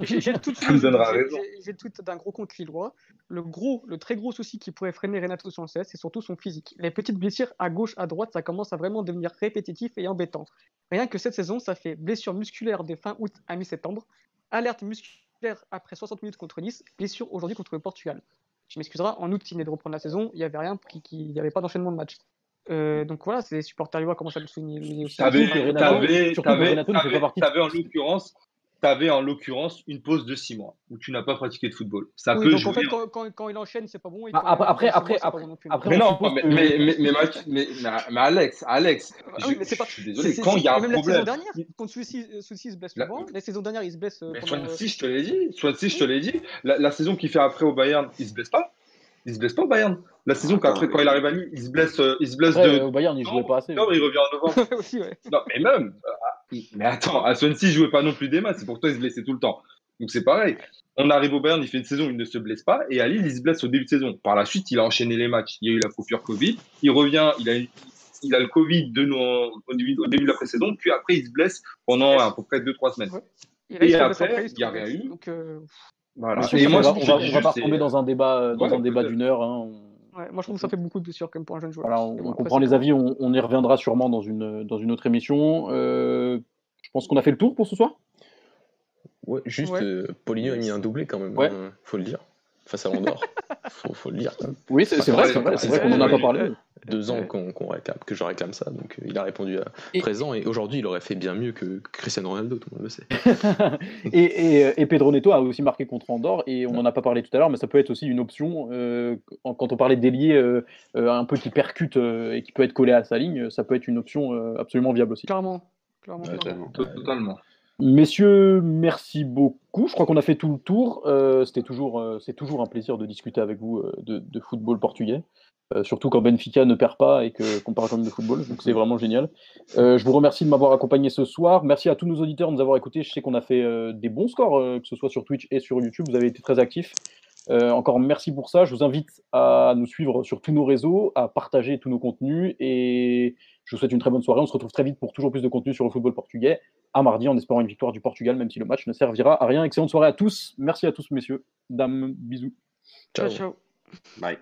J'ai le tweet d'un gros compte lillois. Le gros, le très gros souci qui pourrait freiner Renato Sanchez, c'est surtout son physique. Les petites blessures à gauche, à droite, ça commence à vraiment devenir répétitif et embêtant. Rien que cette saison, ça fait blessure musculaire de fin août à mi-septembre, alerte musculaire après 60 minutes contre Nice, blessure aujourd'hui contre le Portugal. Tu m'excuseras, en août, il venait de reprendre la saison, il n'y avait rien, il n'y avait pas d'enchaînement de match. Euh, donc voilà, c'est les supporters lillois commencent à le souligner aussi. T'avais en l'occurrence, t'avais en l'occurrence une pause de six mois où tu n'as pas pratiqué de football. Ça Oui, peut donc jouer. en fait, quand, quand- quand il enchaîne, c'est pas bon. Et Bah, quand après- après- après- bon après, mais on non, mais, que- mais, mais, mais, Mathieu- mais, mais- mais Alex, Alex, Ah je, oui, mais c'est pas- je suis désolé. Quand il y a un même la saison problème, dernière, contre celui-ci, euh, celui-ci, il se blesse La- souvent. La saison dernière, il se blesse euh, Mais pendant. euh, je te l'ai dit. Swansea, je te l'ai dit. La, la saison qu'il fait après au Bayern, il se blesse pas. Il se blesse pas au Bayern. La saison qu'après, quand il arrive à Lille, il se blesse, euh, il se blesse Après, de. au Bayern, il jouait pas assez. octobre, il revient en novembre. aussi, ouais. Non, mais même. euh, ah, mais attends, à Swansea, il jouait pas non plus des matchs. C'est pour toi, il se blessait tout le temps. Donc c'est pareil. On arrive au Bayern, il fait une saison, il ne se blesse pas. Et à Lille, il se blesse au début de saison. Par la suite, il a enchaîné les matchs. Il y a eu la coupure Covid. Il revient, il a, il a le Covid de nos- au, début, au début de la pré-saison. Puis après, il se blesse pendant à peu près 2-3 semaines. Et, après, après, il se il y a rien eu. Donc, euh, Voilà. Monsieur, Et on moi, va, on va, on va pas retomber dans un débat, euh, dans Ouais, un débat d'une heure. hein. On- ouais, moi, je trouve que ça fait beaucoup de blessures quand même pour un jeune joueur. Voilà, on, comprend les avis, on, on y reviendra sûrement dans une, dans une autre émission. Euh, je pense qu'on a fait le tour pour ce soir. Ouais, juste, Ouais. euh, Poligno a mis un doublé quand même, Ouais. hein, faut le dire. Face à l'Andorre. faut, faut le dire. Oui, c'est c'est vrai, c'est vrai, c'est vrai qu'on n'en a pas parlé. Deux ans qu'on réclame, que je réclame ça, donc euh, il a répondu à Et- présent et aujourd'hui il aurait fait bien mieux que Cristiano Ronaldo, tout le monde le sait. et, et, et Pedro Neto a aussi marqué contre Andorre, et on n'en a pas parlé tout à l'heure, mais ça peut être aussi une option. euh, quand on parlait d'ailier euh, euh, un peu qui percute euh, et qui peut être collé à sa ligne, ça peut être une option euh, absolument viable aussi. Clairement. Clairement, Ouais, clairement. tellement. Totalement. Messieurs, merci beaucoup. Je crois qu'on a fait tout le tour. Euh, C'était toujours, euh, c'est toujours un plaisir de discuter avec vous euh, de, de football portugais, Euh, surtout quand Benfica ne perd pas et que- qu'on parle quand même de football. Donc c'est vraiment génial. Euh, je vous remercie de m'avoir accompagné ce soir. Merci à tous nos auditeurs de nous avoir écoutés. Je sais qu'on a fait euh, des bons scores, euh, que ce soit sur Twitch et sur YouTube. Vous avez été très actifs. Euh, encore merci pour ça. Je vous invite à nous suivre sur tous nos réseaux, à partager tous nos contenus et je vous souhaite une très bonne soirée. On se retrouve très vite pour toujours plus de contenu sur le football portugais à mardi en espérant une victoire du Portugal, même si le match ne servira à rien. Excellente soirée à tous. Merci à tous, messieurs. Dames, bisous. Ciao, Ciao. ciao. Bye.